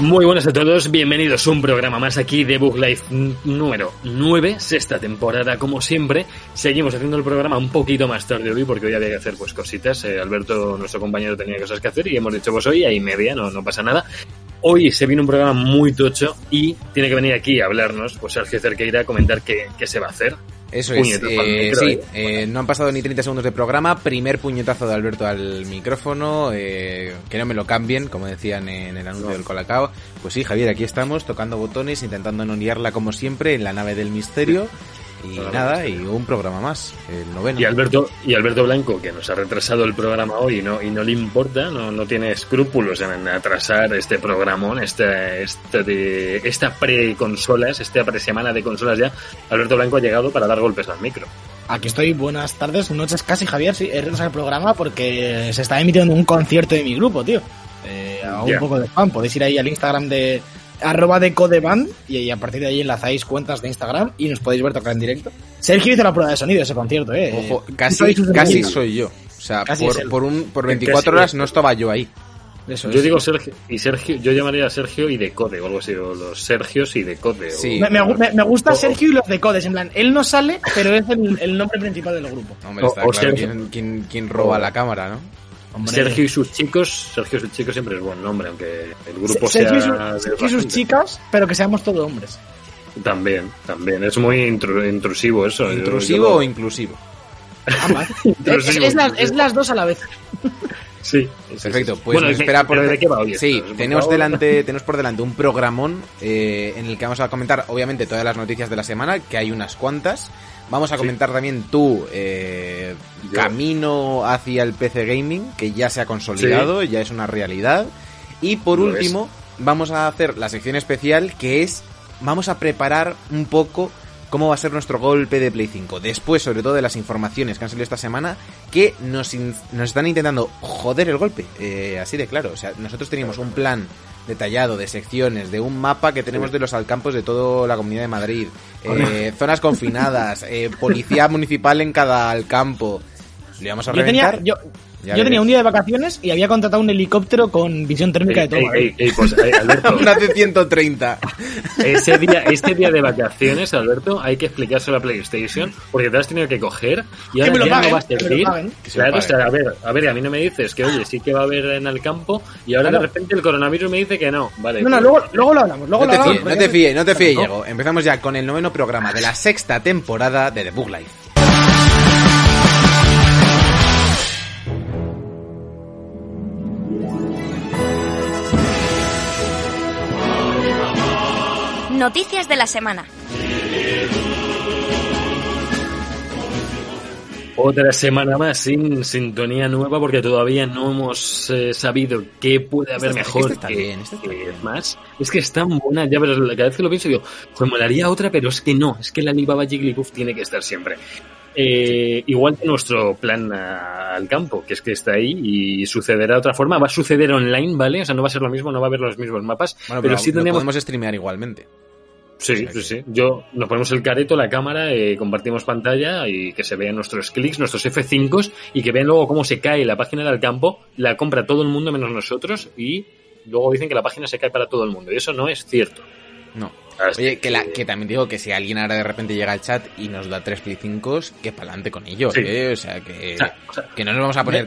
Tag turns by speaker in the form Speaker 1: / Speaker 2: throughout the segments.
Speaker 1: Muy buenas a todos, bienvenidos a un programa más aquí de Bug Life número 9, sexta temporada como siempre. Seguimos haciendo el programa un poquito más tarde hoy porque hoy había que hacer pues cositas. Eh, Alberto, nuestro compañero, tenía cosas que hacer y hemos dicho pues hoy hay media, no, no pasa nada. Hoy se viene un programa muy tocho y tiene que venir aquí a hablarnos, pues Sergio Cerqueira, a comentar qué, qué se va a hacer.
Speaker 2: Eso es,
Speaker 1: Puñetazo
Speaker 2: eh,
Speaker 1: micro,
Speaker 2: sí,
Speaker 1: eh.
Speaker 2: no han pasado ni 30 segundos de programa, primer puñetazo de Alberto al micrófono, eh, que no me lo cambien, como decían en el anuncio del Colacao. Pues sí, Javier, aquí estamos, tocando botones, intentando no liarla como siempre en la nave del misterio. Y nada, y un programa más, el noveno.
Speaker 1: Y Alberto, y Alberto Blanco, que nos ha retrasado el programa hoy y no, y no le importa, no, no tiene escrúpulos en atrasar este programón, este, este de, esta pre-consolas, esta pre-semana de consolas ya. Alberto Blanco ha llegado para dar golpes al micro.
Speaker 3: Aquí estoy, buenas tardes, noches casi, Javier. Sí, he retrasado el programa porque se está emitiendo un concierto de mi grupo, tío. Eh, hago un poco de spam. Podéis ir ahí al Instagram de arroba de codeband y a partir de ahí enlazáis cuentas de Instagram y nos podéis ver tocar en directo. Sergio hizo la prueba de sonido de ese concierto, eh.
Speaker 2: Ojo, casi, casi soy yo. O sea, por, un, por
Speaker 1: Casi
Speaker 2: 24
Speaker 1: es.
Speaker 2: horas no estaba yo ahí.
Speaker 3: Eso
Speaker 1: Yo
Speaker 3: es.
Speaker 1: digo Sergio, y Sergio, yo llamaría a Sergio y de Code o algo así, o los Sergios y de Code. o-
Speaker 2: Sí.
Speaker 3: Me, me gu- me- me gusta
Speaker 1: o-
Speaker 3: Sergio y los de codes, en plan, él no sale, pero es el, el nombre principal del grupo.
Speaker 2: Hombre,
Speaker 1: O-
Speaker 2: está
Speaker 1: o
Speaker 2: claro
Speaker 1: Sergio.
Speaker 2: quién, quién- quién roba
Speaker 1: O-
Speaker 2: la cámara, ¿no?
Speaker 3: Hombre.
Speaker 1: Sergio y sus chicos, Sergio y sus chicos siempre es buen nombre, aunque el grupo
Speaker 3: Sergio y,
Speaker 1: sea...
Speaker 3: su-
Speaker 1: de
Speaker 3: Sergio y sus chicas, pero que seamos todos hombres.
Speaker 1: También, también. Es muy intru- intrusivo eso.
Speaker 2: ¿Intrusivo
Speaker 1: yo lo-
Speaker 2: o inclusivo?
Speaker 3: Ambas. es,
Speaker 1: Intrusivo,
Speaker 3: es las,
Speaker 1: intrusivo.
Speaker 3: es las dos a la vez.
Speaker 1: Sí. sí,
Speaker 2: Perfecto, pues
Speaker 1: bueno,
Speaker 2: nos
Speaker 1: ¿de-
Speaker 2: espera por
Speaker 1: ¿de qué va hoy esto?
Speaker 2: Sí,
Speaker 1: Por
Speaker 2: tenemos
Speaker 1: favor.
Speaker 2: delante, tenemos por delante un programón eh, en el que vamos a comentar, obviamente, todas las noticias de la semana, que hay unas cuantas. Vamos a
Speaker 1: Sí.
Speaker 2: comentar también tu eh, camino hacia el PC gaming, que ya se ha consolidado, ya es una realidad. Y por
Speaker 1: Lo
Speaker 2: último, vamos a hacer la sección especial, que es vamos a preparar un poco cómo va a ser nuestro golpe de Play 5. Después, sobre todo, de las informaciones que han salido esta semana, que nos, nos están intentando joder el golpe. Eh, así de claro. O sea, nosotros teníamos un plan detallado de secciones, de un mapa que tenemos de los alcampos de toda la comunidad de Madrid, eh, zonas confinadas, eh, policía municipal en cada alcampo. Lo íbamos a
Speaker 3: Yo tenía, yo,
Speaker 2: Ya
Speaker 3: yo tenía un día de vacaciones y había contratado un helicóptero con visión térmica de todo.
Speaker 1: Ey,
Speaker 3: Madrid.
Speaker 1: ey, ey, pues, eh, Alberto,
Speaker 2: Una de 130.
Speaker 1: ese día, este día de vacaciones, Alberto, hay que explicárselo a PlayStation porque te has tenido que coger y ahora
Speaker 3: me lo
Speaker 1: ya
Speaker 3: paguen,
Speaker 1: no va a servir.
Speaker 2: se
Speaker 1: o sea, a ver, a ver, a mí no me dices que oye, sí que va a haber en el campo y ahora
Speaker 3: Claro.
Speaker 1: de repente el coronavirus me dice que no. Vale.
Speaker 3: No, no,
Speaker 1: pues-
Speaker 3: luego, luego lo hablamos. Luego
Speaker 2: No
Speaker 3: lo
Speaker 2: te
Speaker 3: hablamos,
Speaker 2: fíes, no te fíes, no te fíes. Diego. Empezamos ya con el noveno programa de la sexta temporada de The Bug Life.
Speaker 4: Noticias de la semana.
Speaker 1: Otra semana más sin sintonía nueva porque todavía no hemos eh, sabido qué puede haber mejor
Speaker 2: está
Speaker 1: que,
Speaker 2: bien, esta está
Speaker 1: que
Speaker 2: bien.
Speaker 1: más. Es que es tan buena, ya verás, cada vez que lo pienso digo, pues molaría otra, pero es que no, es que la Alibaba Jigglypuff tiene que estar siempre. Eh, igual que nuestro plan a- al campo, que es que está ahí y sucederá de otra forma, va a suceder online, ¿vale? O sea, no va a ser lo mismo, no va a haber los mismos mapas,
Speaker 2: Bueno,
Speaker 1: pero,
Speaker 2: pero,
Speaker 1: sí
Speaker 2: lo
Speaker 1: tendríamos
Speaker 2: podemos streamear igualmente.
Speaker 1: Sí,
Speaker 2: O sea
Speaker 1: sí,
Speaker 2: que-
Speaker 1: sí. Yo nos ponemos el careto, la cámara, eh, compartimos pantalla y que se vean nuestros clics, nuestros F5s y que vean luego cómo se cae la página del campo, la compra todo el mundo menos nosotros y luego dicen que la página se cae para todo el mundo y eso no es cierto.
Speaker 2: No.
Speaker 1: Así
Speaker 2: Oye, que, la, que también digo que si alguien ahora de repente llega al chat y nos da tres Play 5 que para adelante con ello,
Speaker 1: Sí.
Speaker 2: ¿eh? O sea, que,
Speaker 1: O sea,
Speaker 2: que no nos vamos a poner.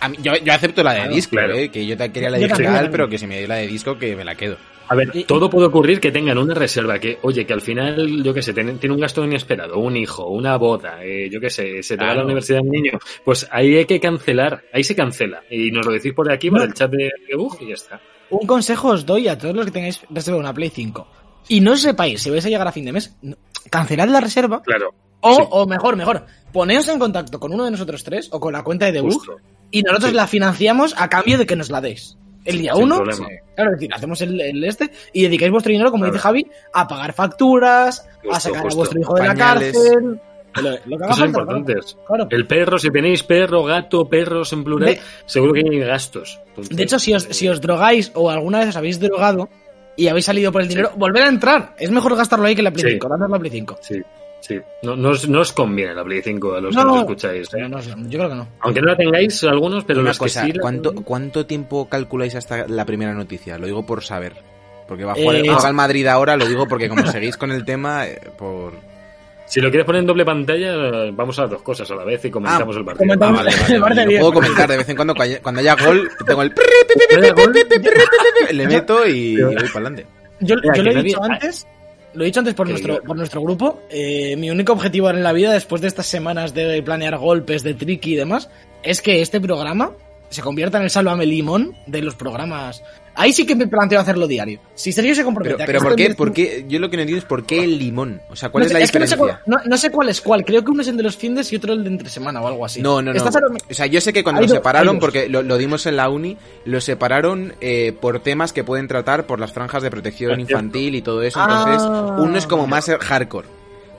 Speaker 2: A mí- yo, yo acepto la de
Speaker 1: Claro,
Speaker 2: disco,
Speaker 1: claro.
Speaker 2: ¿eh? Que yo te quería la digital,
Speaker 3: también.
Speaker 2: pero que si me dio la de disco, que me la quedo.
Speaker 1: A ver,
Speaker 3: Y-
Speaker 1: todo puede ocurrir que tengan una reserva, que, oye, que al final, yo qué sé, tiene, tiene un gasto inesperado, un hijo, una boda, eh, yo qué sé, se te va a la universidad un niño, pues ahí hay que cancelar, ahí se cancela. Y nos lo decís por aquí, por
Speaker 3: No.
Speaker 1: el chat de Bug y ya está.
Speaker 3: Un consejo os doy a todos los que tengáis reserva una Play 5. Y no sepáis si vais a llegar a fin de mes, cancelad la reserva.
Speaker 1: Claro.
Speaker 3: O,
Speaker 1: Sí.
Speaker 3: o mejor, mejor, poneos en contacto con uno de nosotros tres o con la cuenta de Debug
Speaker 1: Justo.
Speaker 3: y nosotros
Speaker 1: Sí.
Speaker 3: la financiamos a cambio de que nos la deis. El día
Speaker 1: Sin
Speaker 3: uno,
Speaker 1: problema.
Speaker 3: claro, es decir, hacemos el, el este y dedicáis vuestro dinero, como
Speaker 1: Claro.
Speaker 3: dice Javi, a pagar facturas, a sacar
Speaker 1: justo.
Speaker 3: a vuestro hijo de la cárcel, Lo, lo que haga
Speaker 1: Cosas
Speaker 3: falta,
Speaker 1: importantes.
Speaker 3: Claro.
Speaker 1: El perro, si tenéis perro, gato, perros en plural,
Speaker 3: De-
Speaker 1: seguro que hay gastos. Entonces,
Speaker 3: De hecho, si os, si os drogáis o alguna vez os habéis drogado y habéis salido por el dinero, volver a entrar. Es mejor gastarlo ahí que en la Play
Speaker 1: Sí.
Speaker 3: 5. Danos la Play 5.
Speaker 1: Sí, sí. No, no, os, no os conviene la Play 5 a los
Speaker 3: No,
Speaker 1: que nos
Speaker 3: no.
Speaker 1: escucháis. ¿eh?
Speaker 3: Yo creo que no.
Speaker 1: Aunque no la tengáis algunos, pero
Speaker 2: Una
Speaker 1: los
Speaker 2: cosa,
Speaker 1: que sí... la-
Speaker 2: ¿cuánto, ¿cuánto tiempo calculáis hasta la primera noticia? Lo digo por saber. Porque va a jugar
Speaker 3: Eh,
Speaker 2: juega el Madrid ahora, lo digo porque como seguís con el tema, eh, por...
Speaker 1: Si lo quieres poner en doble pantalla, vamos a las dos cosas a la vez y comentamos el partido.
Speaker 3: comentamos-
Speaker 2: Ah, vale. Lo puedo comentar de vez en cuando, cuando haya- gol, tengo el... Le meto y voy para adelante.
Speaker 3: Yo,
Speaker 1: Mira,
Speaker 3: yo
Speaker 1: que
Speaker 3: lo he
Speaker 1: nadie-
Speaker 3: dicho antes. Lo he dicho antes por nuestro, por nuestro grupo. eh, mi único objetivo en la vida, después de estas semanas de planear golpes, de tricky y demás, es que este programa se convierta en el Sálvame Limón de los programas. Ahí sí que me planteo hacerlo diario. Si Sergio se compromete
Speaker 2: Pero,
Speaker 3: a que
Speaker 2: pero ¿por qué? ¿Por qué? Yo lo que no entiendo es por qué el limón. O sea, ¿cuál
Speaker 3: No
Speaker 2: es la
Speaker 3: que no sé,
Speaker 2: diferencia?
Speaker 3: cuál, no- no sé cuál es cuál. Creo que uno es el de los findes y otro el de entre semana o algo así.
Speaker 2: No, no, no. O sea, yo sé que cuando lo separaron, porque lo, lo dimos en la uni, lo separaron eh, por temas que pueden tratar por las franjas de protección
Speaker 1: Es cierto.
Speaker 2: infantil y todo eso. Entonces,
Speaker 3: Ah.
Speaker 2: uno es como más hardcore.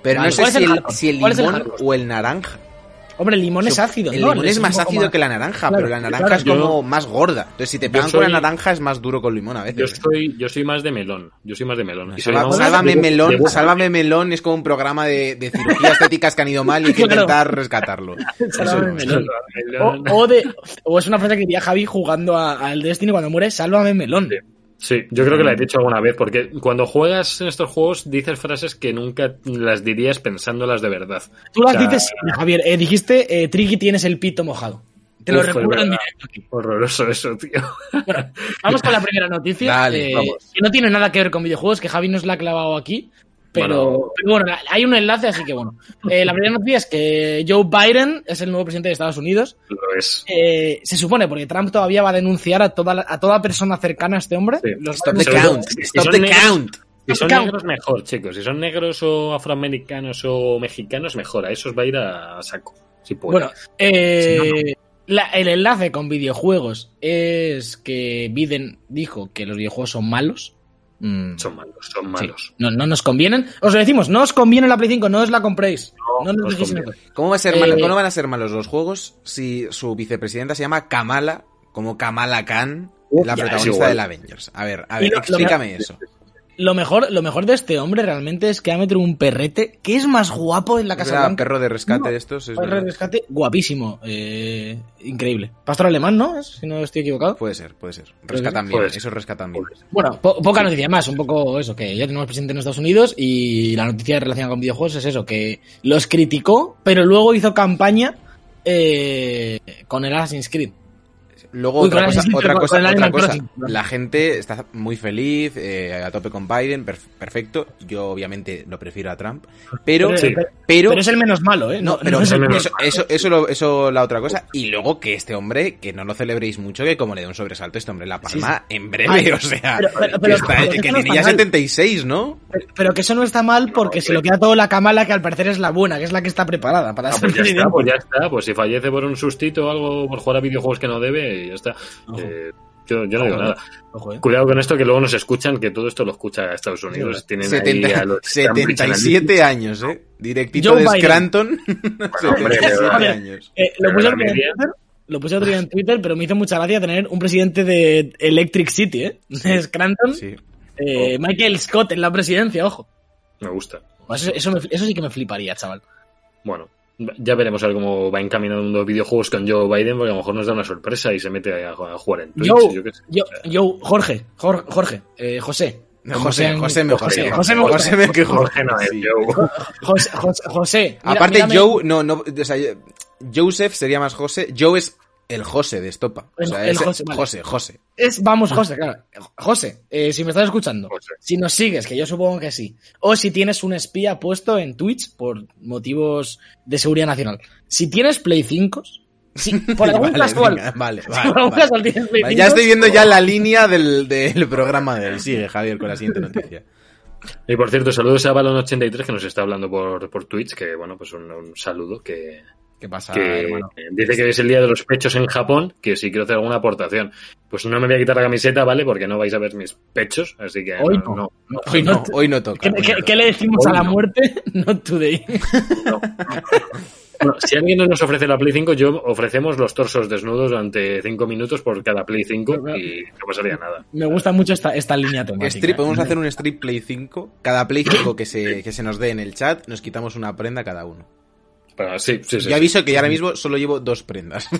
Speaker 2: Pero
Speaker 3: Vale,
Speaker 2: no sé
Speaker 3: ¿cuál es
Speaker 2: si
Speaker 3: el
Speaker 2: el,
Speaker 3: hardcore?
Speaker 2: si el
Speaker 3: ¿Cuál es el
Speaker 2: limón o el naranja.
Speaker 3: Hombre, el limón es ácido.
Speaker 2: El
Speaker 3: ¿no?
Speaker 2: limón es más ácido que la naranja,
Speaker 3: Claro,
Speaker 2: pero la naranja
Speaker 3: claro,
Speaker 2: es
Speaker 1: yo-
Speaker 2: como más gorda. Entonces, si te pegan con la naranja, es más duro con limón a
Speaker 1: Yo
Speaker 2: veces.
Speaker 1: soy, yo soy más de melón. Yo soy más de melón. Y
Speaker 2: Salva- Sálvame
Speaker 1: de-
Speaker 2: Melón,
Speaker 1: de-
Speaker 2: Sálvame Melón es como un programa de, de cirugías estéticas que han ido mal y hay que
Speaker 3: Claro.
Speaker 2: intentar rescatarlo.
Speaker 3: Sálvame melón. O, o de, o es una frase que diría Javi jugando al Destiny cuando muere, sálvame melón.
Speaker 1: Sí. Sí, yo creo que la he dicho alguna vez, porque cuando juegas en estos juegos dices frases que nunca las dirías pensándolas de verdad.
Speaker 3: Tú las
Speaker 1: O sea,
Speaker 3: dices, siempre, Javier. Eh, dijiste, eh, Tricky tienes el pito mojado. Te lo recuerdo en directo aquí.
Speaker 1: Horroroso eso, tío.
Speaker 3: Vamos con la primera noticia.
Speaker 2: Dale,
Speaker 3: eh. Que no tiene nada que ver con videojuegos, que Javi nos la ha clavado aquí. Pero
Speaker 1: Bueno.
Speaker 3: bueno, pero bueno hay un enlace, así que bueno. Eh, la primera noticia es que Joe Biden es el nuevo presidente de Estados Unidos.
Speaker 1: Lo es.
Speaker 3: Eh, se supone, porque Trump todavía va a denunciar a toda, la- a toda persona cercana a este hombre.
Speaker 1: Sí.
Speaker 3: Los-
Speaker 2: Stop the count. Stop the count.
Speaker 1: Si son
Speaker 3: Count.
Speaker 1: negros, mejor, chicos. Si son negros o afroamericanos o mexicanos, mejor. A esos va a ir a saco. Si puede.
Speaker 3: Bueno, eh, la- el enlace con videojuegos es que Biden dijo que los videojuegos son malos. Mm,
Speaker 1: son malos, son
Speaker 3: sí.
Speaker 1: malos.
Speaker 3: No, no nos convienen. Os lo decimos, no os conviene la Play 5, no os la compréis.
Speaker 1: No,
Speaker 3: No, nos
Speaker 1: no os
Speaker 3: dejéis en
Speaker 1: conviene.
Speaker 3: eso.
Speaker 2: ¿Cómo, va a ser
Speaker 3: Eh,
Speaker 2: malo- ¿Cómo van a ser malos los juegos si su vicepresidenta se llama Kamala, como Kamala Khan,
Speaker 1: Uf,
Speaker 2: la
Speaker 1: ya,
Speaker 2: protagonista
Speaker 1: igual.
Speaker 2: de la Avengers? A ver, a ver,
Speaker 3: lo- lo
Speaker 2: explícame eso.
Speaker 3: Lo mejor, lo mejor de este hombre realmente es que ha metido un perrete que es más guapo en la Casa
Speaker 2: Era
Speaker 3: Blanca.
Speaker 2: perro de rescate
Speaker 3: No,
Speaker 2: de estos. Es
Speaker 3: Perro de rescate, guapísimo. eh, increíble. Pastor alemán, ¿no? Si no estoy equivocado.
Speaker 2: Puede ser, puede ser. Rescatan bien,
Speaker 1: ser.
Speaker 2: eso rescatan bien.
Speaker 3: Bueno, po- poca noticia más, un poco eso, que ya tenemos presidente en Estados Unidos y la noticia relacionada con videojuegos es eso, que los criticó, pero luego hizo campaña eh, con el Assassin's Creed.
Speaker 2: Luego
Speaker 3: Uy,
Speaker 2: otra cosa, otra cosa, otra cosa. La gente está muy feliz, eh, a tope con Biden, perf- perfecto. Yo obviamente lo prefiero a Trump, pero,
Speaker 1: Sí.
Speaker 3: pero, es el menos malo, ¿eh?
Speaker 2: no, pero
Speaker 3: es
Speaker 2: eso,
Speaker 3: el
Speaker 2: eso, eso, eso, lo- eso la otra cosa. Y luego que este hombre, que no lo celebréis mucho, que como le dé un sobresalto este hombre la palma en breve,
Speaker 3: Ay,
Speaker 2: o sea,
Speaker 3: pero- pero-
Speaker 2: que, está-
Speaker 3: pero
Speaker 2: que
Speaker 3: eso no
Speaker 2: tiene
Speaker 3: está
Speaker 2: ya
Speaker 3: mal.
Speaker 2: 76, ¿no?
Speaker 3: Pero, pero que eso no está mal porque se lo queda todo la Kamala, que al parecer es la buena, que es la que está preparada para
Speaker 1: Ah,
Speaker 3: ser
Speaker 1: pues ya está, pues ya está. Pues si fallece por un sustito o algo, por jugar a videojuegos que no debe, ya está. Eh, yo, yo no digo nada.
Speaker 3: Ojo, eh.
Speaker 1: Cuidado con esto que luego nos escuchan, que todo esto lo escucha Estados Unidos. Tienen ahí
Speaker 2: 70
Speaker 1: a los
Speaker 2: 77 años, ¿eh? Directito
Speaker 3: Joe
Speaker 2: de. Scranton.
Speaker 1: hombre,
Speaker 2: 77
Speaker 3: pero-
Speaker 2: años.
Speaker 3: Eh, lo, puse otro día en
Speaker 1: media-
Speaker 3: Twitter, lo puse otro día en Twitter, pero me hizo mucha gracia tener un presidente de Electric City, ¿eh? De Scranton.
Speaker 2: Sí.
Speaker 3: Eh, Michael Scott en la presidencia, ojo.
Speaker 1: Me gusta.
Speaker 3: Pues eso, eso, me- eso sí que me fliparía, chaval.
Speaker 1: Bueno, ya veremos a ver cómo va encaminando los videojuegos con Joe Biden, porque a lo mejor nos da una sorpresa y se mete a, a jugar en Twitch.
Speaker 3: Yo,
Speaker 1: yo qué sé.
Speaker 3: yo, yo, Jorge, Jor- Jorge, eh, José.
Speaker 2: José, José mejor.
Speaker 3: José. José me.
Speaker 2: José me que
Speaker 1: Jorge no es. Joe.
Speaker 3: José, José, José, mira-
Speaker 2: Aparte,
Speaker 3: mírame-
Speaker 2: Joe, no, no, o sea, Joseph sería más José. Joe es el José de Estopa. O
Speaker 3: El-
Speaker 2: sea,
Speaker 3: el
Speaker 2: es
Speaker 3: José, vale.
Speaker 2: José, José.
Speaker 3: Es, vamos, José, claro. José, eh, si me estás escuchando,
Speaker 1: José.
Speaker 3: si nos sigues, que yo supongo que sí, o si tienes un espía puesto en Twitch por motivos de seguridad nacional. Si tienes Play 5, si por algún
Speaker 2: Vale,
Speaker 3: casual,
Speaker 2: venga, vale,
Speaker 3: si
Speaker 2: vale,
Speaker 3: por algún
Speaker 2: vale.
Speaker 3: casual tienes Play
Speaker 2: ya
Speaker 3: 5,
Speaker 2: estoy viendo ya la línea del, del programa de él. Sigue, Javier, con la siguiente noticia.
Speaker 1: Y por cierto, saludos a Balon83 que nos está hablando por, por Twitch, que bueno, pues un, un saludo que,
Speaker 3: ¿Qué pasa,
Speaker 1: que
Speaker 3: hermano?
Speaker 1: dice que es el día de los pechos en Japón, que si quiero hacer alguna aportación. Pues no me voy a quitar la camiseta, ¿vale? Porque no vais a ver mis pechos, así que
Speaker 3: Hoy
Speaker 1: no,
Speaker 3: no.
Speaker 1: no,
Speaker 2: Hoy no,
Speaker 3: no-
Speaker 2: hoy no toca.
Speaker 3: ¿Qué,
Speaker 2: hoy no
Speaker 3: qué-
Speaker 2: toca.
Speaker 3: qué le decimos
Speaker 1: Hoy
Speaker 3: a la
Speaker 1: no.
Speaker 3: muerte? Not today.
Speaker 1: no. Bueno, si alguien no nos ofrece la Play 5, yo ofrecemos los torsos desnudos durante 5 minutos por cada Play 5 y no pasaría nada.
Speaker 3: Me gusta mucho esta, esta línea temática.
Speaker 2: Strip, podemos hacer un strip Play 5. Cada Play 5 que se, que se nos dé en el chat, nos quitamos una prenda cada uno.
Speaker 1: Pero sí, sí, sí.
Speaker 2: Yo aviso que ya ahora mismo solo llevo dos prendas.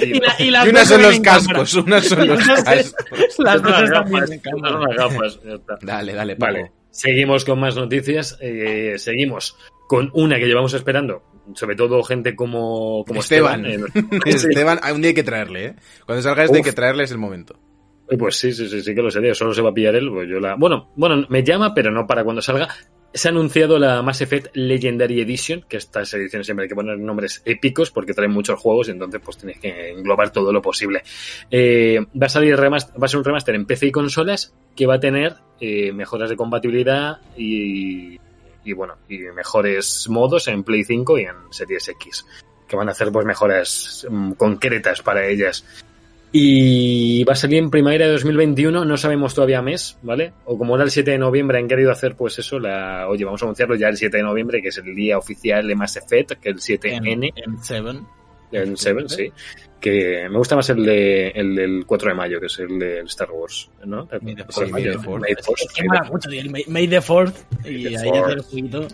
Speaker 3: Y, la- y las
Speaker 2: y unas
Speaker 3: dos
Speaker 2: son los cascos, unas son los
Speaker 3: Las dos-
Speaker 2: cascos.
Speaker 3: Las dos están
Speaker 1: gafas,
Speaker 3: en.
Speaker 2: Dale, dale, Paco.
Speaker 1: Vale, seguimos con más noticias. eh, seguimos con una que llevamos esperando, sobre todo gente como, como
Speaker 2: Esteban.
Speaker 1: Esteban.
Speaker 2: Esteban, un día hay que traerle, ¿eh? Cuando salga este hay que traerle es el momento.
Speaker 1: Pues sí, sí, sí, sí que lo sería. Solo se va a pillar él. Pues yo la... Bueno, bueno, me llama, pero no para cuando salga. Se ha anunciado la Mass Effect Legendary Edition, que estas ediciones siempre hay que poner nombres épicos porque traen muchos juegos y entonces pues tienes que englobar todo lo posible. Eh, va a salir remaster, va a ser un remaster en PC y consolas que va a tener eh, mejoras de compatibilidad y, y bueno, y mejores modos en Play 5 y en Series X, que van a hacer pues mejoras mm, concretas para ellas. Y va a salir en primavera de 2021, no sabemos todavía mes, ¿vale? O como era el 7 de noviembre, han querido hacer pues eso, la, oye, vamos a anunciarlo ya el 7 de noviembre, que es el día oficial de Mass Effect, que el 7N,
Speaker 3: En, en Seven.
Speaker 1: el 7, sí. Que me gusta más el, de, el del 4 de mayo, que es el de Star Wars, ¿no? El
Speaker 3: May the
Speaker 1: 4 de
Speaker 2: Fourth,
Speaker 1: mayo,
Speaker 2: May the Fourth.
Speaker 1: May the Fourth,
Speaker 3: Es que
Speaker 1: May the
Speaker 3: mola mucho, tío, el May, May the Fourth. Y ahí hacer el.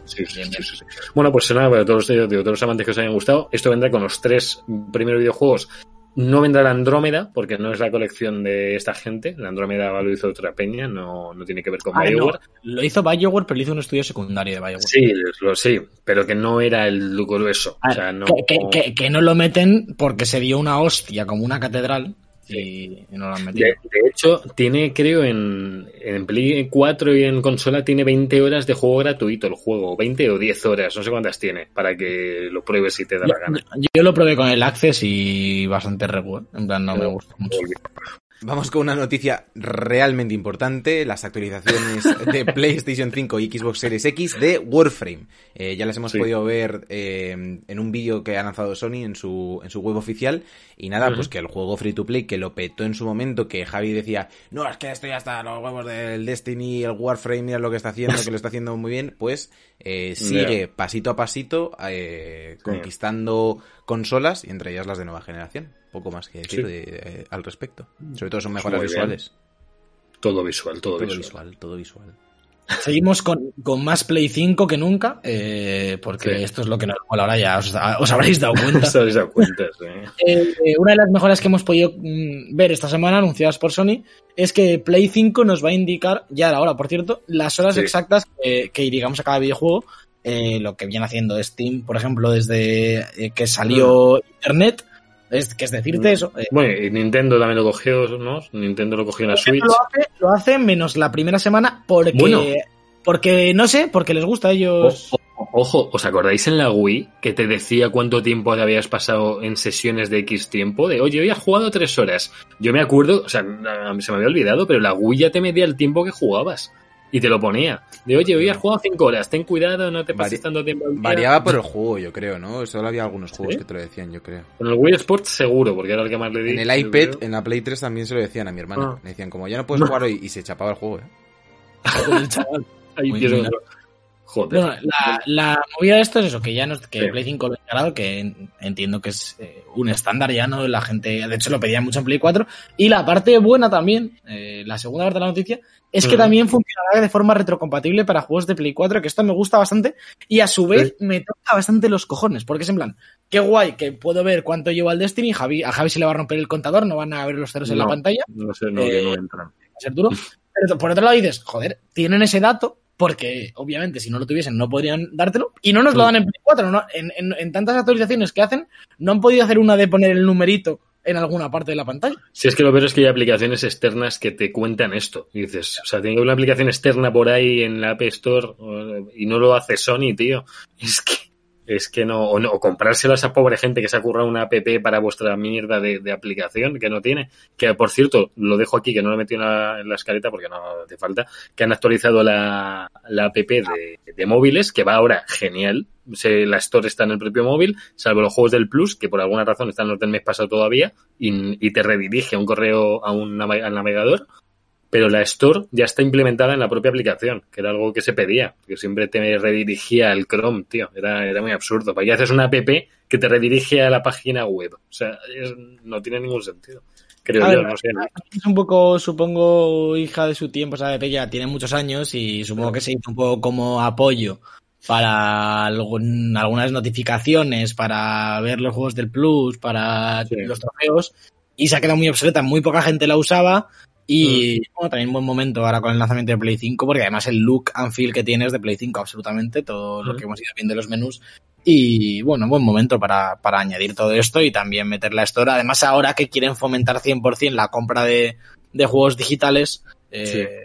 Speaker 1: Sí, sí, sí. Bueno, pues nada, para todos, digo, todos los amantes que os hayan gustado, esto vendrá con los tres primeros videojuegos. No vendrá la Andrómeda, porque no es la colección de esta gente. La Andrómeda lo hizo otra peña, no, no tiene que ver con
Speaker 3: Ah, no,
Speaker 1: BioWare.
Speaker 3: Lo hizo BioWare, pero lo hizo un estudio secundario de BioWare.
Speaker 1: Sí, lo sí, pero que no era el grueso. O sea, no...
Speaker 3: que, que- que- que no lo meten porque se dio una hostia como una catedral y, y no lo han metido.
Speaker 1: De, de hecho, tiene, creo, en, en Play 4 y en consola, tiene 20 horas de juego gratuito el juego. 20 o 10 horas, no sé cuántas tiene, para que lo pruebes si te da la gana.
Speaker 3: Yo, yo lo probé con el Access y bastante regu, ¿eh? En plan, no me gusta mucho.
Speaker 2: Vamos con una noticia realmente importante, las actualizaciones de PlayStation 5 y Xbox Series X de Warframe. Eh, ya las hemos
Speaker 1: Sí.
Speaker 2: podido ver eh, en un vídeo que ha lanzado Sony en su, en su web oficial. Y nada, pues que el juego free to play que lo petó en su momento, que Javi decía, no, es que esto ya está, los huevos del Destiny, el Warframe, mira lo que está haciendo, que lo está haciendo muy bien, pues eh, sigue pasito a pasito eh, conquistando consolas y entre ellas las de nueva generación. Poco más que decir
Speaker 1: Sí.
Speaker 2: de- eh, al respecto. Sobre todo son mejoras
Speaker 1: Muy bien.
Speaker 2: visuales.
Speaker 1: Todo visual, todo,
Speaker 2: Todo
Speaker 1: visual.
Speaker 2: visual, todo visual.
Speaker 3: Seguimos con, con más Play 5 que nunca, eh, porque
Speaker 1: Sí.
Speaker 3: esto es lo que nos mola ahora, ya os, os habréis dado cuenta.
Speaker 1: Os habéis dado cuenta, sí.
Speaker 3: Eh, eh, una de las mejoras que hemos podido mm, ver esta semana, anunciadas por Sony, es que Play 5 nos va a indicar, ya ahora por cierto, las horas
Speaker 1: Sí.
Speaker 3: exactas que, que irigamos a cada videojuego. eh, lo que viene haciendo Steam, por ejemplo, desde eh, que salió Internet, es, que es decirte eso. eh,
Speaker 1: Bueno, y Nintendo también lo cogió, ¿no? Nintendo lo cogió en la Switch.
Speaker 3: lo, hace, lo hace menos la primera semana porque,
Speaker 1: Bueno.
Speaker 3: porque no sé, porque les gusta a ellos.
Speaker 1: Ojo, ojo, ¿os acordáis en la Wii que te decía cuánto tiempo te habías pasado en sesiones de X tiempo? De, oye, hoy has jugado tres horas. Yo me acuerdo, o sea, se me había olvidado, pero la Wii ya te medía el tiempo que jugabas. Y te lo ponía. De, oye, hoy has jugado cinco horas, ten cuidado, no te pases
Speaker 2: Vari-
Speaker 1: tanto tiempo. al día".
Speaker 2: Variaba por el juego, yo creo, ¿no? Solo había algunos juegos
Speaker 1: ¿Sí?
Speaker 2: que te lo decían, yo creo.
Speaker 1: Con el Wii Sports seguro, porque era el que más le di.
Speaker 2: En el iPad, en la Play 3 también se lo decían a mi hermana.
Speaker 1: Ah.
Speaker 2: Me decían, como ya no puedes jugar hoy, y se chapaba el juego, ¿eh?
Speaker 3: el chaval.
Speaker 1: Mío. Joder.
Speaker 3: Bueno, la, la movida de esto es eso, que ya no, que
Speaker 1: Sí.
Speaker 3: Play 5 lo ha encarado, que en- entiendo que es eh, un estándar ya, ¿no? La gente, de hecho, lo pedía mucho en Play 4. Y la parte buena también, eh, la segunda parte de la noticia, es que
Speaker 1: Ujú.
Speaker 3: también funcionará de forma retrocompatible para juegos de Play 4, que esto me gusta bastante. Y a su vez me toca bastante los cojones, porque es en plan, qué guay que puedo ver cuánto lleva el Destiny. Javi, a Javi se le va a romper el contador, no van a ver los ceros en la pantalla.
Speaker 1: No sé, no, que
Speaker 3: Eh,
Speaker 1: no entran.
Speaker 3: va a ser duro. Pero por otro lado dices, joder, tienen ese dato, porque obviamente si no lo tuviesen no podrían dártelo, y no nos lo
Speaker 1: Mm.
Speaker 3: dan en Play 4. ¿no? En, en- en tantas actualizaciones que hacen, no han podido hacer una de poner el numerito en alguna parte de la pantalla.
Speaker 1: Si es que lo peor es que hay aplicaciones externas que te cuentan esto. Y dices, o sea, tiene una aplicación externa por ahí en la App Store eh, y no lo hace Sony, tío. Es que es que no o, no, o a esa pobre gente que se ha currado una app para vuestra mierda de, de aplicación que no tiene. Que por cierto, lo dejo aquí, que no lo he en la, en escaleta porque no hace falta, que han actualizado la, la app de, de móviles, que va ahora genial. Se, la Store está en el propio móvil, salvo los juegos del Plus, que por alguna razón están los del mes pasado todavía, y, y te redirige a un correo, a un navegador, pero la Store ya está implementada en la propia aplicación, que era algo que se pedía, que siempre te redirigía al Chrome, tío, era, era muy absurdo. ¿Para qué haces una app que te redirige a la página web? O sea, es- no tiene ningún sentido. Creo yo, no sé.
Speaker 3: Es un poco, supongo, hija de su tiempo, sabe que ya tiene muchos años y supongo que se hizo un poco como apoyo para algún- algunas notificaciones, para ver los juegos del Plus, para
Speaker 1: Sí.
Speaker 3: los trofeos, y se ha quedado muy obsoleta, muy poca gente la usaba. Y bueno, también buen momento ahora con el lanzamiento de Play 5, porque además el look and feel que tiene es de Play 5, absolutamente, todo lo
Speaker 1: Mm.
Speaker 3: que hemos ido viendo en los menús. Y bueno, buen momento para, para añadir todo esto y también meter la Store. Además, ahora que quieren fomentar 100% la compra de, de juegos digitales, eh,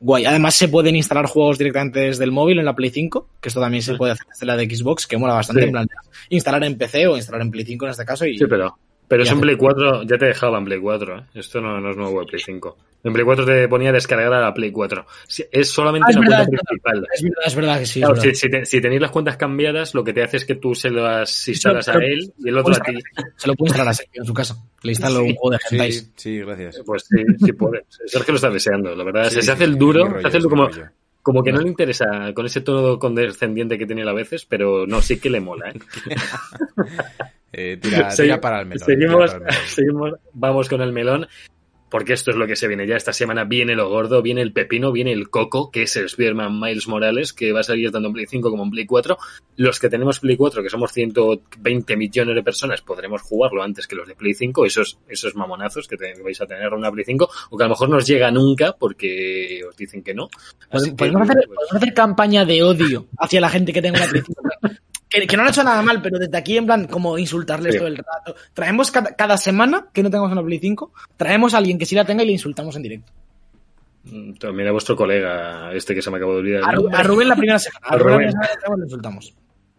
Speaker 3: guay. Además, se pueden instalar juegos directamente desde el móvil en la Play 5, que esto también se
Speaker 1: Sí.
Speaker 3: puede hacer desde la de Xbox, que mola bastante.
Speaker 1: Sí.
Speaker 3: En plan, instalar en PC o instalar en Play 5 en este caso. Y,
Speaker 1: Sí, pero, pero eso en Play 4 ya te dejaba en Play 4, ¿eh? Esto no, no es nuevo en Play 5. En Play 4 te ponía descargar a la Play 4. Si- Es solamente
Speaker 3: Ah, es
Speaker 1: una
Speaker 3: verdad,
Speaker 1: cuenta
Speaker 3: es
Speaker 1: principal.
Speaker 3: Es verdad, es verdad que sí.
Speaker 1: Claro,
Speaker 3: verdad.
Speaker 1: si, si, te- si tenéis las cuentas cambiadas, lo que te hace es que tú se las instalas a
Speaker 3: pero-
Speaker 1: él y el otro a ti.
Speaker 3: Se lo puede instalar a Sergio en su casa. Le instalo un juego de hentais.
Speaker 2: Sí, sí, gracias.
Speaker 1: Pues sí, sí puedes. Sergio lo está deseando, la verdad.
Speaker 2: Sí,
Speaker 1: se,
Speaker 2: sí,
Speaker 1: hace el
Speaker 2: sí,
Speaker 1: duro, se hace el como,
Speaker 2: rollo.
Speaker 1: Como que no le interesa con ese tono condescendiente que tiene a veces, pero no, sí que le mola, ¿eh?
Speaker 2: Eh, tira, tira para el melón.
Speaker 1: Seguimos,
Speaker 2: tira para el melón.
Speaker 1: seguimos, vamos con el melón, porque esto es lo que se viene ya. Esta semana viene lo gordo, viene el pepino, viene el coco, que es el Spider-Man Miles Morales, que va a salir tanto en Play 5 como en Play 4. Los que tenemos Play 4, que somos 120 millones de personas, podremos jugarlo antes que los de Play 5, esos, esos mamonazos que te- vais a tener una Play 5, o que a lo mejor no os llega nunca porque os dicen que no. Así que,
Speaker 3: Podemos hacer,
Speaker 1: pues,
Speaker 3: podemos hacer campaña de odio hacia la gente que tenga una Play 5. Que, que no han hecho nada mal, pero desde aquí, en plan, como insultarles
Speaker 1: Sí.
Speaker 3: todo el rato. Traemos cada, cada semana que no tengamos una Play 5, traemos a alguien que sí la tenga y le insultamos en directo.
Speaker 1: mm, mira vuestro colega, este que se me acabó de olvidar.
Speaker 3: A, a Rubén la primera semana. A,
Speaker 1: A
Speaker 3: Rubén la
Speaker 1: Rubén.
Speaker 3: primera semana le insultamos.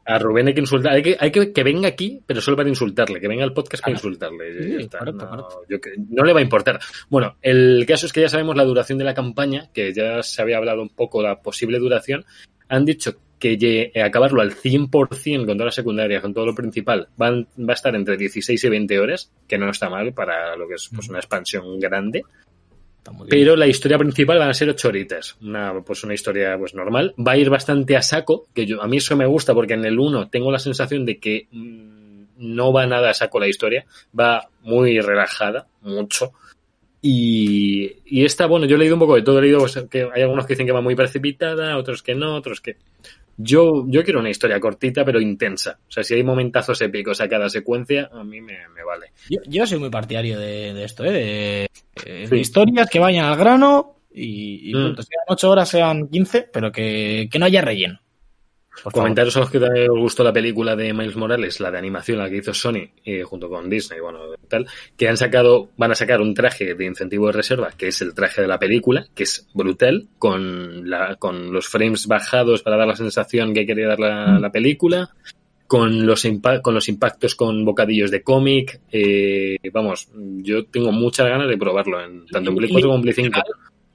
Speaker 1: A Rubén hay que insultar, hay que, hay que que venga aquí, pero solo para insultarle, que venga al podcast para insultarle.
Speaker 3: Sí,
Speaker 1: Ya está,
Speaker 3: correcto,
Speaker 1: no,
Speaker 3: correcto.
Speaker 1: yo que- no le va a importar. Bueno, el caso es que ya sabemos la duración de la campaña, que ya se había hablado un poco la posible duración. Han dicho que eh, acabarlo al 100% con todas las secundarias, con todo lo principal, van, va a estar entre 16 y 20 horas, que no está mal para lo que es pues, una expansión grande. Pero la historia principal van a ser ocho horitas. Una, pues una historia pues normal. Va a ir bastante a saco, que yo, a mí eso me gusta porque en el 1 tengo la sensación de que mm, no va nada a saco la historia. Va muy relajada, mucho. Y, y esta, bueno, yo he leído un poco de todo. He leído pues, que hay algunos que dicen que va muy precipitada, otros que no, otros que... Yo, yo quiero una historia cortita pero intensa. O sea, si hay momentazos épicos a cada secuencia, a mí me, me vale.
Speaker 3: Yo, yo soy muy partidario de, de esto, ¿eh? De, eh,
Speaker 1: Sí.
Speaker 3: historias que vayan al grano y, y
Speaker 1: Mm.
Speaker 3: punto. Sean 8 horas, sean 15, pero que, que no haya relleno.
Speaker 1: Comentaros a los que os gustó la película de Miles Morales, la de animación, la que hizo Sony, eh, junto con Disney, bueno, tal, que han sacado, van a sacar un traje de incentivo de reserva, que es el traje de la película, que es brutal, con la, con los frames bajados para dar la sensación que quería dar la, la película, con los, con los impactos con bocadillos de cómic, eh, vamos, yo tengo muchas ganas de probarlo, en, tanto en Play 4 como en Play 5.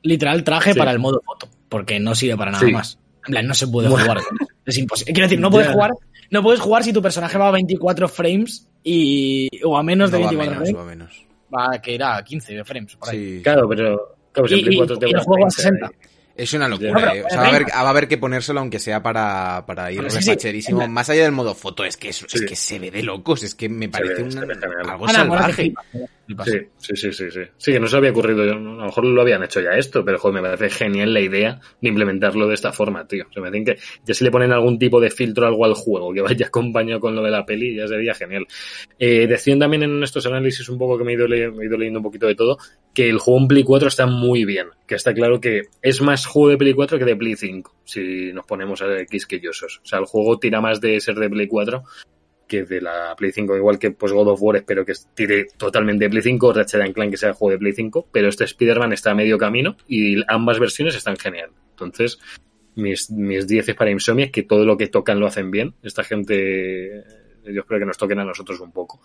Speaker 3: Literal traje
Speaker 1: Sí.
Speaker 3: para el modo foto, porque no sirve para nada
Speaker 1: Sí.
Speaker 3: más. En plan, no se puede jugar. Es imposible. Quiero decir, no puedes jugar, no puedes jugar si tu personaje va a 24 frames y o a menos de
Speaker 2: No va
Speaker 3: 24
Speaker 2: menos,
Speaker 3: frames.
Speaker 2: va menos.
Speaker 3: Va que era 15 frames por ahí.
Speaker 2: Sí.
Speaker 1: Claro, pero, claro, en
Speaker 3: Y- y-
Speaker 1: 4 te
Speaker 3: y el juego a
Speaker 1: 30
Speaker 3: 60.
Speaker 1: y-
Speaker 2: Es una locura,
Speaker 1: No,
Speaker 2: eh. O sea, va a, haber,
Speaker 3: venga.
Speaker 2: va a haber que ponérselo aunque sea para, para ir
Speaker 3: sí. Venga.
Speaker 2: Más allá del modo foto, es que, es, que se ve de locos. Es que me parece
Speaker 1: ve-
Speaker 2: una- algo salvaje.
Speaker 1: Sí, sí, sí, sí, sí. Sí, que no se había ocurrido, yo- a lo mejor lo habían hecho ya esto, pero joder, me parece genial la idea de implementarlo de esta forma, tío. O sea, me dicen que ya si le ponen algún tipo de filtro o algo al juego que vaya acompañado con lo de la peli, ya sería genial. Eh, decían también en estos análisis un poco que me he, ido le- me he ido leyendo un poquito de todo, que el juego en Play 4 está muy bien, que está claro que es más juego de Play 4 que de Play 5, si nos ponemos a quisquillosos. O sea, el juego tira más de ser de Play 4 que de la Play 5, igual que pues God of War espero que tire totalmente de Play 5, Ratchet Clank que sea juego de Play 5, pero este Spider-Man está a medio camino y ambas versiones están genial. Entonces, mis, mis 10 para Insomnia, que todo lo que tocan lo hacen bien. Esta gente, yo espero que nos toquen a nosotros un poco.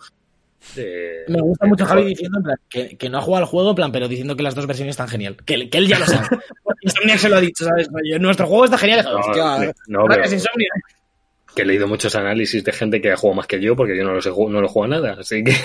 Speaker 3: Me gusta mucho Javi diciendo plan, que, que, no ha jugado al juego, en plan, pero diciendo que las dos versiones están genial. Que, que él ya lo sabe. Insomnia se lo ha dicho, ¿sabes? Nuestro juego está genial. No, Hostia, no, pero, Insomnia.
Speaker 1: Que he leído muchos análisis de gente que ha jugado más que yo, porque yo no lo sé, no lo juego nada. Así que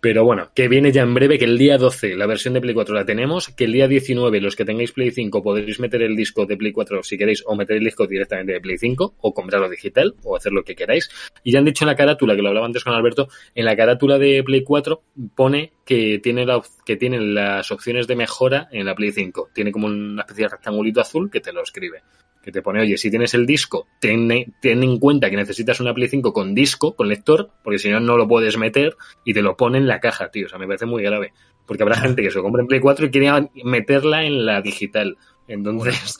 Speaker 1: pero bueno, que viene ya en breve, que el día 12 la versión de Play 4 la tenemos, que el día 19 los que tengáis Play 5 podréis meter el disco de Play 4 si queréis, o meter el disco directamente de Play 5, o comprarlo digital, o hacer lo que queráis. Y ya han dicho en la carátula, que lo hablaba antes con Alberto, en la carátula de Play 4 pone que tiene, la, que tiene las opciones de mejora en la Play 5. Tiene como una especie de rectangulito azul que te lo escribe que te pone, oye, si tienes el disco, ten, ten, en cuenta que necesitas una Play 5 con disco, con lector, porque si no, no lo puedes meter y te lo pone en la caja, tío. O sea, me parece muy grave. Porque habrá gente que se compra en Play 4 y quiere meterla en la digital. Entonces,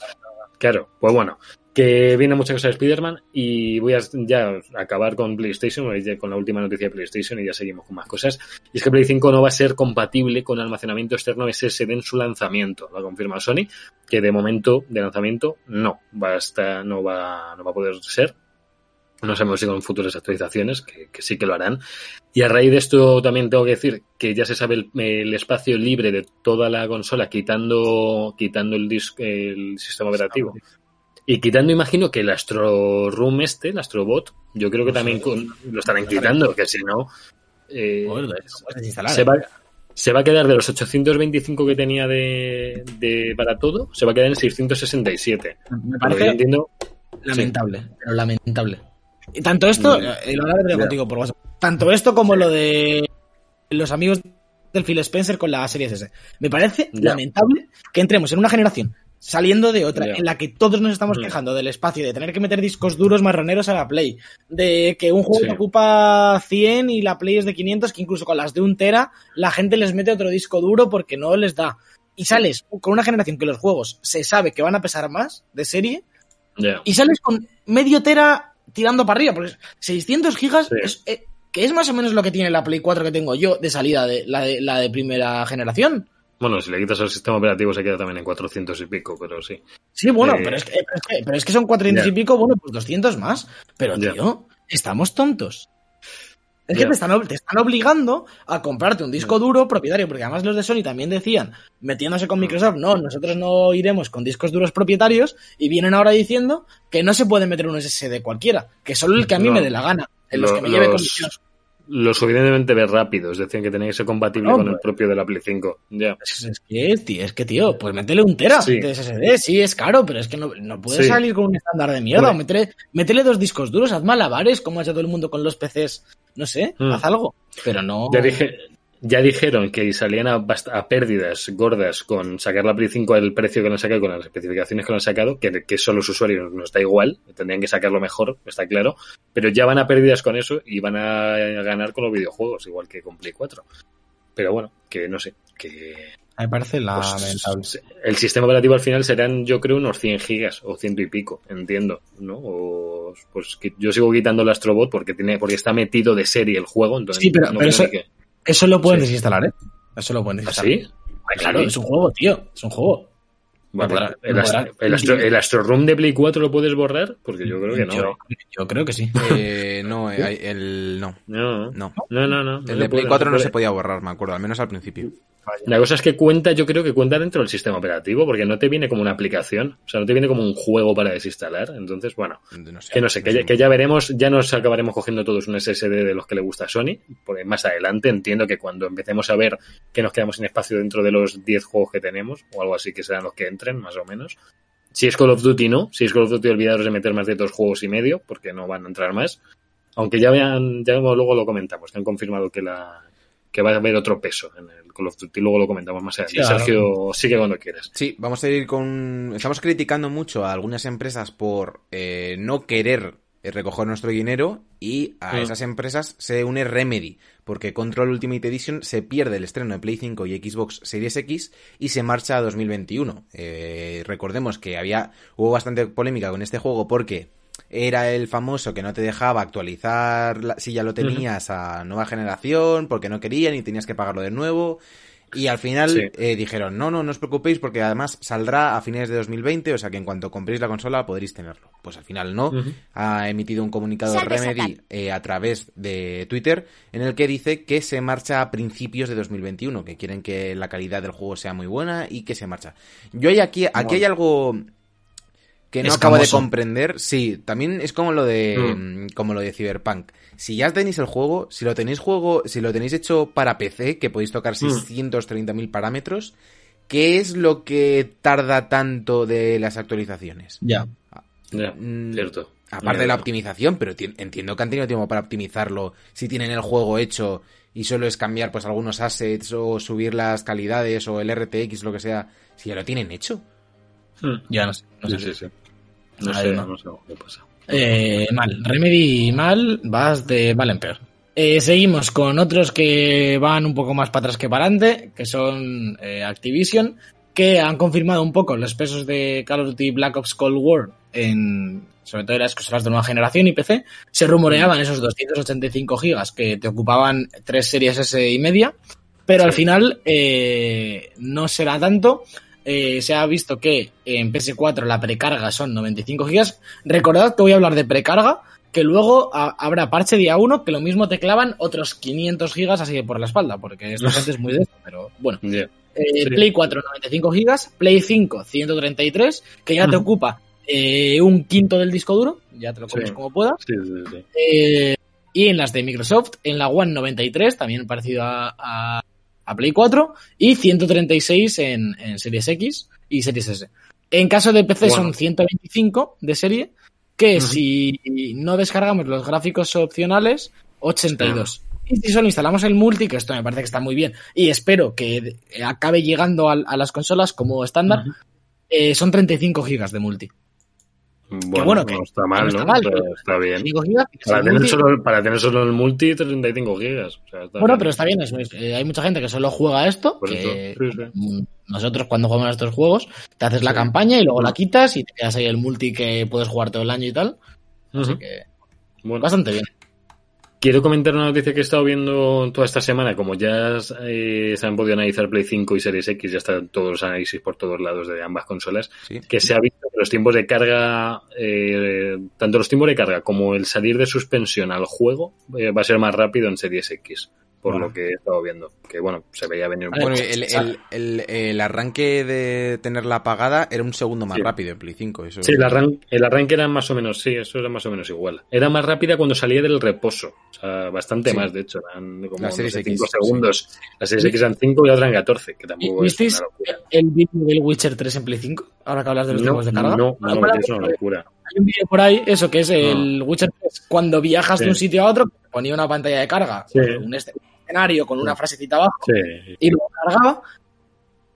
Speaker 1: claro, pues bueno, que viene mucha cosa de Spider-Man y voy a ya acabar con PlayStation, con la última noticia de PlayStation y ya seguimos con más cosas. Y es que Play 5 no va a ser compatible con almacenamiento externo SSD en su lanzamiento, lo ha confirmado Sony, que de momento de lanzamiento no va a estar, no va, no va a poder ser. No sabemos si con futuras actualizaciones, que, que, sí que lo harán. Y a raíz de esto también tengo que decir que ya se sabe el, el espacio libre de toda la consola, quitando, quitando el, disc, el sistema operativo. Y quitando, imagino que el Astro Room este, el Astrobot, yo creo que también con, lo estarán quitando, que si no. Eh, se, va, se va a quedar de los 825 que tenía de, de para todo, se va a quedar en 667.
Speaker 3: Me parece entiendo, lamentable, sí. pero lamentable. Y tanto esto, eh, lo hablaré contigo por WhatsApp, tanto esto como lo de los amigos del Phil Spencer con la serie S. Me parece ya. lamentable que entremos en una generación saliendo de otra, yeah. en la que todos nos estamos yeah. quejando del espacio, de tener que meter discos duros marroneros a la Play, de que un juego sí. te ocupa 100 y la Play es de 500, que incluso con las de un tera la gente les mete otro disco duro porque no les da. Y sales con una generación que los juegos se sabe que van a pesar más de serie,
Speaker 1: yeah.
Speaker 3: y sales con medio tera tirando para arriba, porque 600 gigas es, eh, que es más o menos lo que tiene la Play 4 que tengo yo de salida de la de, la de primera generación.
Speaker 1: Bueno, si le quitas el sistema operativo se queda también en 400 y pico, pero sí.
Speaker 3: Sí, bueno, eh... pero, es que, pero, es que, pero, es que, son 400 yeah. y pico, bueno, pues 200 más. Pero, tío, yeah. estamos tontos. Es yeah. que te están, te están, obligando a comprarte un disco duro propietario, porque además los de Sony también decían, metiéndose con Microsoft, no, nosotros no iremos con discos duros propietarios, y vienen ahora diciendo que no se puede meter un SSD cualquiera, que solo el que a mí no, me dé la gana, en los, los que me lleve condiciones
Speaker 1: lo suficientemente rápido, es decir, que tenía que ser compatible con el propio de la Play 5. Ya.
Speaker 3: Es, es, que, tío, es que, tío, pues métele un tera sí. de SSD, sí, es caro, pero es que no, no puedes sí. salir con un estándar de mierda. Bueno. Métele, métele, dos discos duros, haz malabares, como ha hecho todo el mundo con los PCs, no sé, mm. haz algo. Pero no.
Speaker 1: Ya dije, ya dijeron que salían a, a, pérdidas gordas con sacar la Play 5 al precio que lo han sacado, con las especificaciones que lo han sacado, que, que son los usuarios nos da igual, tendrían que sacarlo mejor, está claro, pero ya van a pérdidas con eso y van a ganar con los videojuegos, igual que con Play 4. Pero bueno, que no sé, que...
Speaker 3: Me parece lamentable.
Speaker 1: Pues, el sistema operativo al final serán, yo creo, unos 100 gigas o ciento y pico, entiendo, ¿no? O, pues yo sigo quitando el Astrobot porque tiene, porque está metido de serie el juego, entonces
Speaker 3: sí, pero,
Speaker 1: no
Speaker 3: pero eso, que... Eso lo pueden sí. desinstalar, ¿eh? Eso lo pueden desinstalar.
Speaker 1: ¿Ah, sí?
Speaker 3: Ay, claro, es un juego, tío. Es un juego.
Speaker 1: Podrá, el, astro, el, astro, el, Astro, Room de Play 4 lo puedes borrar? Porque yo creo que no.
Speaker 3: Yo, ¿eh? yo creo que sí.
Speaker 2: Eh, no, eh, el, no.
Speaker 1: No,
Speaker 2: no.
Speaker 1: no, no, no
Speaker 2: el de Play 4 no se podía borrar, me acuerdo, al menos al principio.
Speaker 1: La cosa es que cuenta, yo creo que cuenta dentro del sistema operativo, porque no te viene como una aplicación, o sea, no te viene como un juego para desinstalar. Entonces, bueno, no sé, que no sé, no que, ya, que, ya, veremos, ya nos acabaremos cogiendo todos un SSD de los que le gusta a Sony, porque más adelante entiendo que cuando empecemos a ver que nos quedamos sin espacio dentro de los 10 juegos que tenemos, o algo así que serán los que entren, más o menos. Si es Call of Duty, no. Si es Call of Duty, olvidaros de meter más de dos juegos y medio, porque no van a entrar más. Aunque ya vean, ya luego lo comentamos, que han confirmado que la, que va a haber otro peso en el Call of Duty. Luego lo comentamos más adelante. Sí, claro. Sergio, sigue cuando quieras.
Speaker 2: Sí, vamos a ir con. Estamos criticando mucho a algunas empresas por eh, no querer recoger nuestro dinero y a sí. esas empresas se une Remedy, porque Control Ultimate Edition se pierde el estreno de Play 5 y Xbox Series X y se marcha a 2021. Eh, recordemos que había hubo bastante polémica con este juego porque era el famoso que no te dejaba actualizar la, si ya lo tenías a nueva generación porque no querían y tenías que pagarlo de nuevo. Y al final
Speaker 1: Sí.
Speaker 2: eh, dijeron, no, no, no os preocupéis porque además saldrá a fines de 2020, o sea que en cuanto compréis la consola podréis tenerlo. Pues al final no. Ha emitido un comunicado
Speaker 4: Salve,
Speaker 2: Remedy eh, a través de Twitter en el que dice que se marcha a principios de 2021, que quieren que la calidad del juego sea muy buena y que se marcha. Yo hay aquí, aquí hay algo que no acabo de comprender. Sí, también es como lo de
Speaker 1: Mm.
Speaker 2: mm, como lo de Cyberpunk. Si ya tenéis el juego, si lo tenéis juego, si lo tenéis hecho para PC, que podéis tocar
Speaker 1: Mm.
Speaker 2: 630.000 parámetros, ¿qué es lo que tarda tanto de las actualizaciones?
Speaker 3: Ya.
Speaker 1: Ya,
Speaker 2: Mm,
Speaker 1: cierto.
Speaker 2: Aparte de la optimización, pero ti- entiendo que han tenido tiempo para optimizarlo. Si tienen el juego hecho y solo es cambiar pues algunos assets o subir las calidades o el RTX, lo que sea, si ya lo tienen hecho.
Speaker 1: Hmm.
Speaker 3: Ya no sé. no
Speaker 1: Sí,
Speaker 3: sé.
Speaker 1: sí, sí. No
Speaker 3: Ahí
Speaker 1: sé,
Speaker 3: no.
Speaker 1: sé qué pasa.
Speaker 3: Eh, mal. Remedy mal, vas de mal en peor. Eh, seguimos con otros que van un poco más para atrás que para adelante, que son eh, Activision, que han confirmado un poco los pesos de Call of Duty Black Ops Cold War en sobre todo en las consolas de nueva generación y PC. Se rumoreaban esos 285 gigas que te ocupaban tres series S y media, pero al final eh, no será tanto. Eh, se ha visto que en PS4 la precarga son 95 gigas. Recordad que voy a hablar de precarga, que luego ha- habrá parche día 1, que lo mismo te clavan otros 500 gigas así por la espalda, porque esta gente es muy de esto, pero bueno. Eh,
Speaker 1: Sí.
Speaker 3: Play 4 95 gigas, Play 5 133, que ya te ocupa eh, un quinto del disco duro, ya te lo comes
Speaker 1: Sí.
Speaker 3: como puedas.
Speaker 1: Sí,
Speaker 3: y en las de Microsoft, en la One 93, también parecido a, a- a Play 4, y 136 en, en Series X y Series S. En caso de PC
Speaker 1: Bueno.
Speaker 3: son 125 de serie, que si no descargamos los gráficos opcionales, 82. Y si solo instalamos el multi, que esto me parece que está muy bien, y espero que acabe llegando a, a las consolas como estándar,
Speaker 1: Ujú.
Speaker 3: eh, son 35 gigas de multi.
Speaker 1: Bueno,
Speaker 3: bueno,
Speaker 1: no está mal,
Speaker 3: no está pero-
Speaker 1: está bien.
Speaker 3: 35 gigas, tienes
Speaker 1: Para tener, solo, para tener solo el multi, 35 gigas. O sea,
Speaker 3: Bueno,
Speaker 1: bien.
Speaker 3: pero está bien, es- eh, hay mucha gente que solo juega esto, que
Speaker 1: sí, sí.
Speaker 3: mm, nosotros cuando jugamos a estos juegos, te haces la
Speaker 1: Sí.
Speaker 3: campaña y luego la
Speaker 1: Ujú.
Speaker 3: quitas y te quedas ahí el multi que puedes jugar todo el año y tal. Así que
Speaker 1: Bueno,
Speaker 3: bastante bien.
Speaker 1: Quiero comentar una noticia que he estado viendo toda esta semana. Como ya eh, se han podido analizar Play 5 y Series X, ya están todos los análisis por todos lados de ambas consolas.
Speaker 2: Sí.
Speaker 1: que se ha visto que los tiempos de carga, eh, tanto los tiempos de carga como el salir de suspensión al juego, eh, va a ser más rápido en Series X, por
Speaker 2: Bueno.
Speaker 1: lo que he estado viendo. Que bueno, se veía venir un poco.
Speaker 2: Bueno, el, el- el- el arranque de tenerla apagada era un segundo más
Speaker 1: Sí.
Speaker 2: rápido en Play 5. Eso
Speaker 1: Sí, el arranque, el arranque era más o menos, sí, eso era más o menos igual. Era más rápida cuando salía del reposo. O sea, bastante
Speaker 2: Sí.
Speaker 1: más, de hecho. Eran como
Speaker 2: La
Speaker 1: no sé, 5
Speaker 2: sí.
Speaker 1: segundos. Las Series. X eran 5 y la otra eran 14, que
Speaker 3: ¿Y-
Speaker 1: tampoco es
Speaker 3: ¿Visteis el vídeo del Witcher 3 en Play 5? Ahora que hablas de los
Speaker 1: No,
Speaker 3: tiempos de carga.
Speaker 1: no, no,
Speaker 3: bueno,
Speaker 1: parece una locura.
Speaker 3: Hay un vídeo por ahí, eso que es el Witcher 3, cuando viajas
Speaker 1: Sí.
Speaker 3: de un sitio a otro, ponía una pantalla de carga,
Speaker 1: Sí.
Speaker 3: un este- escenario con una frasecita abajo,
Speaker 1: Sí,
Speaker 3: y luego cargaba,